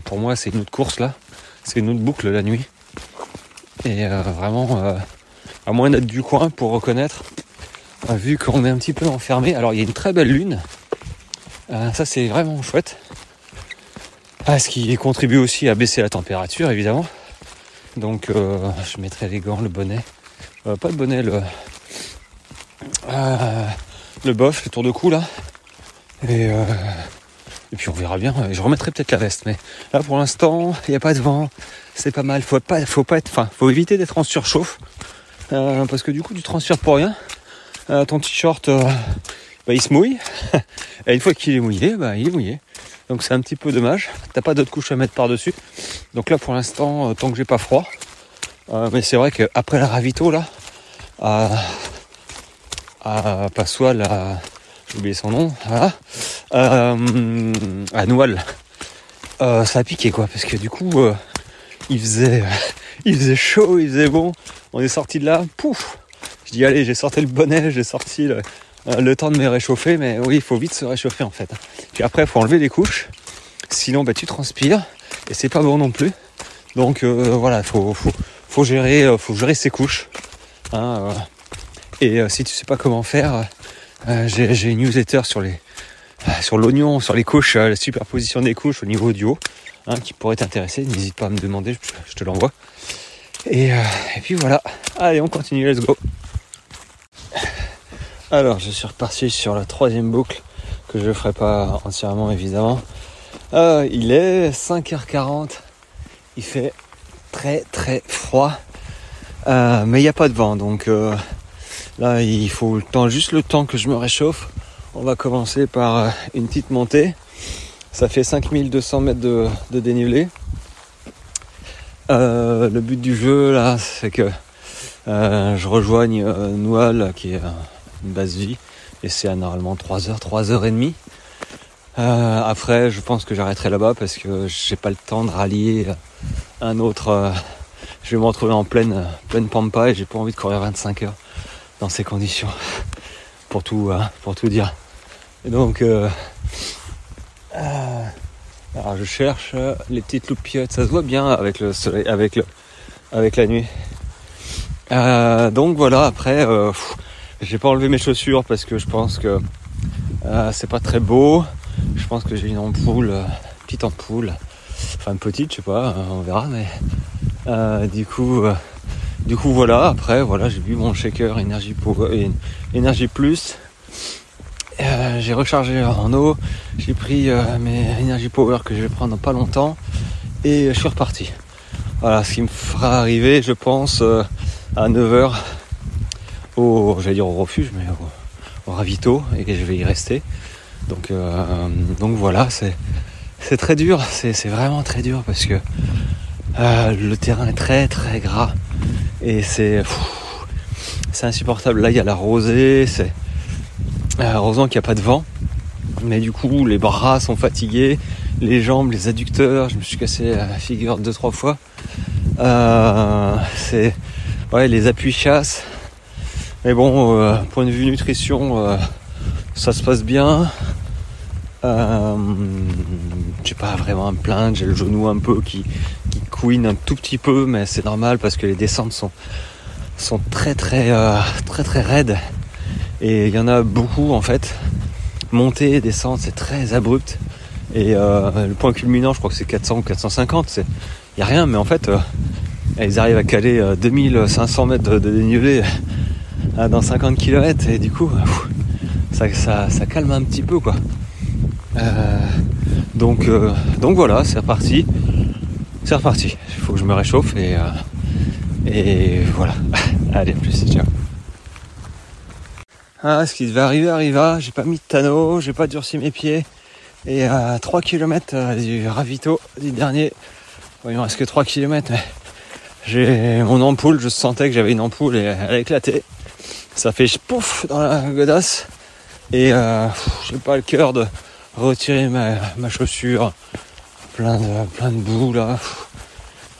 pour moi c'est une autre course là, c'est une autre boucle la nuit. Et vraiment, à moins d'être du coin pour reconnaître, vu qu'on est un petit peu enfermé. Alors il y a une très belle lune, euh, ça c'est vraiment chouette. Ah, ce qui contribue aussi à baisser la température évidemment. Donc euh, je mettrai les gants, le bonnet. Euh, pas le bonnet, le, le bof, le tour de cou là. Et, et puis on verra bien. Je remettrai peut-être la veste. Mais là pour l'instant, il n'y a pas de vent. C'est pas mal. Faut pas, faut pas être. Enfin, faut éviter d'être en surchauffe. Parce que du coup tu transpires pour rien. ton t-shirt bah, il se mouille. (laughs) Et une fois qu'il est mouillé, bah, il est mouillé. Donc c'est un petit peu dommage. T'as pas d'autres couches à mettre par-dessus. Donc là pour l'instant, euh, tant que j'ai pas froid. Euh, mais c'est vrai qu'après la ravito là, à, à j'ai oublié son nom, euh, à Noual, ça a piqué quoi, parce que du coup il faisait (laughs) il faisait chaud, il faisait bon. On est sorti de là, pouf. Je dis allez, j'ai sorti le bonnet, j'ai sorti le, euh, temps de me réchauffer, mais oui, il faut vite se réchauffer en fait. Puis après, il faut enlever les couches, sinon bah, tu transpires et c'est pas bon non plus. Donc euh, voilà, faut, faut, gérer, euh, faut gérer ses couches. Hein, et si tu sais pas comment faire, j'ai une newsletter sur l'oignon, sur les couches, la superposition des couches au niveau du haut, hein, qui pourrait t'intéresser. N'hésite pas à me demander, je, te l'envoie. Et, et puis voilà. Allez, on continue, let's go. Alors, je suis reparti sur la troisième boucle que je ne ferai pas entièrement évidemment. Euh, il est 5h40. Il fait très très froid. Euh, mais il n'y a pas de vent. Donc euh, là, il faut le temps, juste le temps que je me réchauffe. On va commencer par une petite montée. Ça fait 5200 mètres de, dénivelé. Le but du jeu là, c'est que je rejoigne Noual qui est une base vie. Et c'est à normalement 3 heures, 3 heures et demie. Euh, après, je pense que j'arrêterai là-bas parce que j'ai pas le temps de rallier un autre. Euh, je vais me retrouver en pleine, pleine pampa et j'ai pas envie de courir 25 heures dans ces conditions. (laughs) Pour tout, pour tout dire. Donc, euh, alors je cherche les petites loupiottes. Ça se voit bien avec le soleil, avec le, avec la nuit. donc voilà. Après. J'ai pas enlevé mes chaussures parce que je pense que euh, c'est pas très beau. Je pense que j'ai une ampoule, euh, petite ampoule, enfin petite, je sais pas, euh, on verra. Mais du coup, du coup voilà. Après voilà, j'ai bu mon shaker énergie et énergie plus. J'ai rechargé en eau. J'ai pris mes énergie power que je vais prendre pas longtemps et je suis reparti. Voilà, ce qui me fera arriver, je pense, à 9h au, j'allais dire au refuge, mais au, ravito, et je vais y rester. Donc, euh, donc voilà, c'est, très dur, c'est, vraiment très dur parce que euh, le terrain est très très gras et c'est, c'est insupportable. Là, il y a la rosée, c'est euh, heureusement qu'il n'y a pas de vent, mais du coup, les bras sont fatigués, les jambes, les adducteurs, je me suis cassé la figure deux trois fois. c'est ouais, les appuis chasse, mais bon, euh, point de vue nutrition, euh, ça se passe bien. Euh, j'ai pas vraiment à me plaindre, j'ai le genou un peu qui, qui couine un tout petit peu, mais c'est normal parce que les descentes sont, sont très très euh, très très raides. Et il y en a beaucoup en fait. Monter et descendre, c'est très abrupt. Et euh, le point culminant, je crois que c'est 400 ou 450. Il n'y a rien, mais en fait, euh, ils arrivent à caler 2500 mètres de, dénivelé dans 50 km. Et du coup, ça, calme un petit peu quoi. donc, donc voilà, c'est reparti. C'est reparti. Il faut que je me réchauffe et, et voilà. (laughs) Allez, plus, ciao. Ah, ce qui devait arriver arriva. J'ai pas mis de tonneau, j'ai pas durci mes pieds. Et à 3 km euh, du ravito du dernier, il me reste que 3 km, mais j'ai mon ampoule, je sentais que j'avais une ampoule et elle a éclaté. Ça fait pouf dans la godasse. Et euh, j'ai pas le cœur de retirer ma, chaussure. Plein de, plein boue là.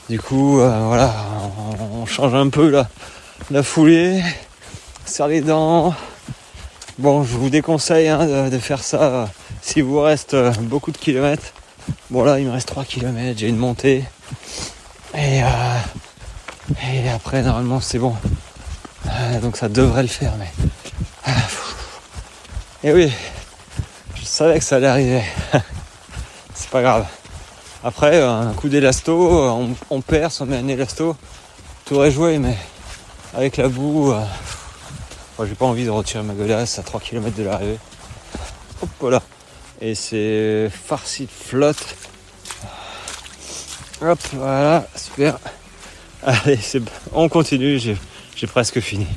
Du coup, euh, voilà, on, change un peu la, la foulée, serre les dents, Bon, je vous déconseille hein, de, faire ça euh, si vous reste euh, beaucoup de kilomètres. Bon là, il me reste 3 km, j'ai une montée. Et, euh, et après, normalement, c'est bon. donc ça devrait le faire, mais... et oui, je savais que ça allait arriver. (laughs) c'est pas grave. Après, un coup d'élasto, on, on, perce, on met un élasto, tout aurait joué, mais avec la boue j'ai pas envie de retirer ma godasse à 3 km de l'arrivée. Hop voilà. Et c'est farci de flotte. Hop, voilà, super. Allez, on continue, j'ai presque fini.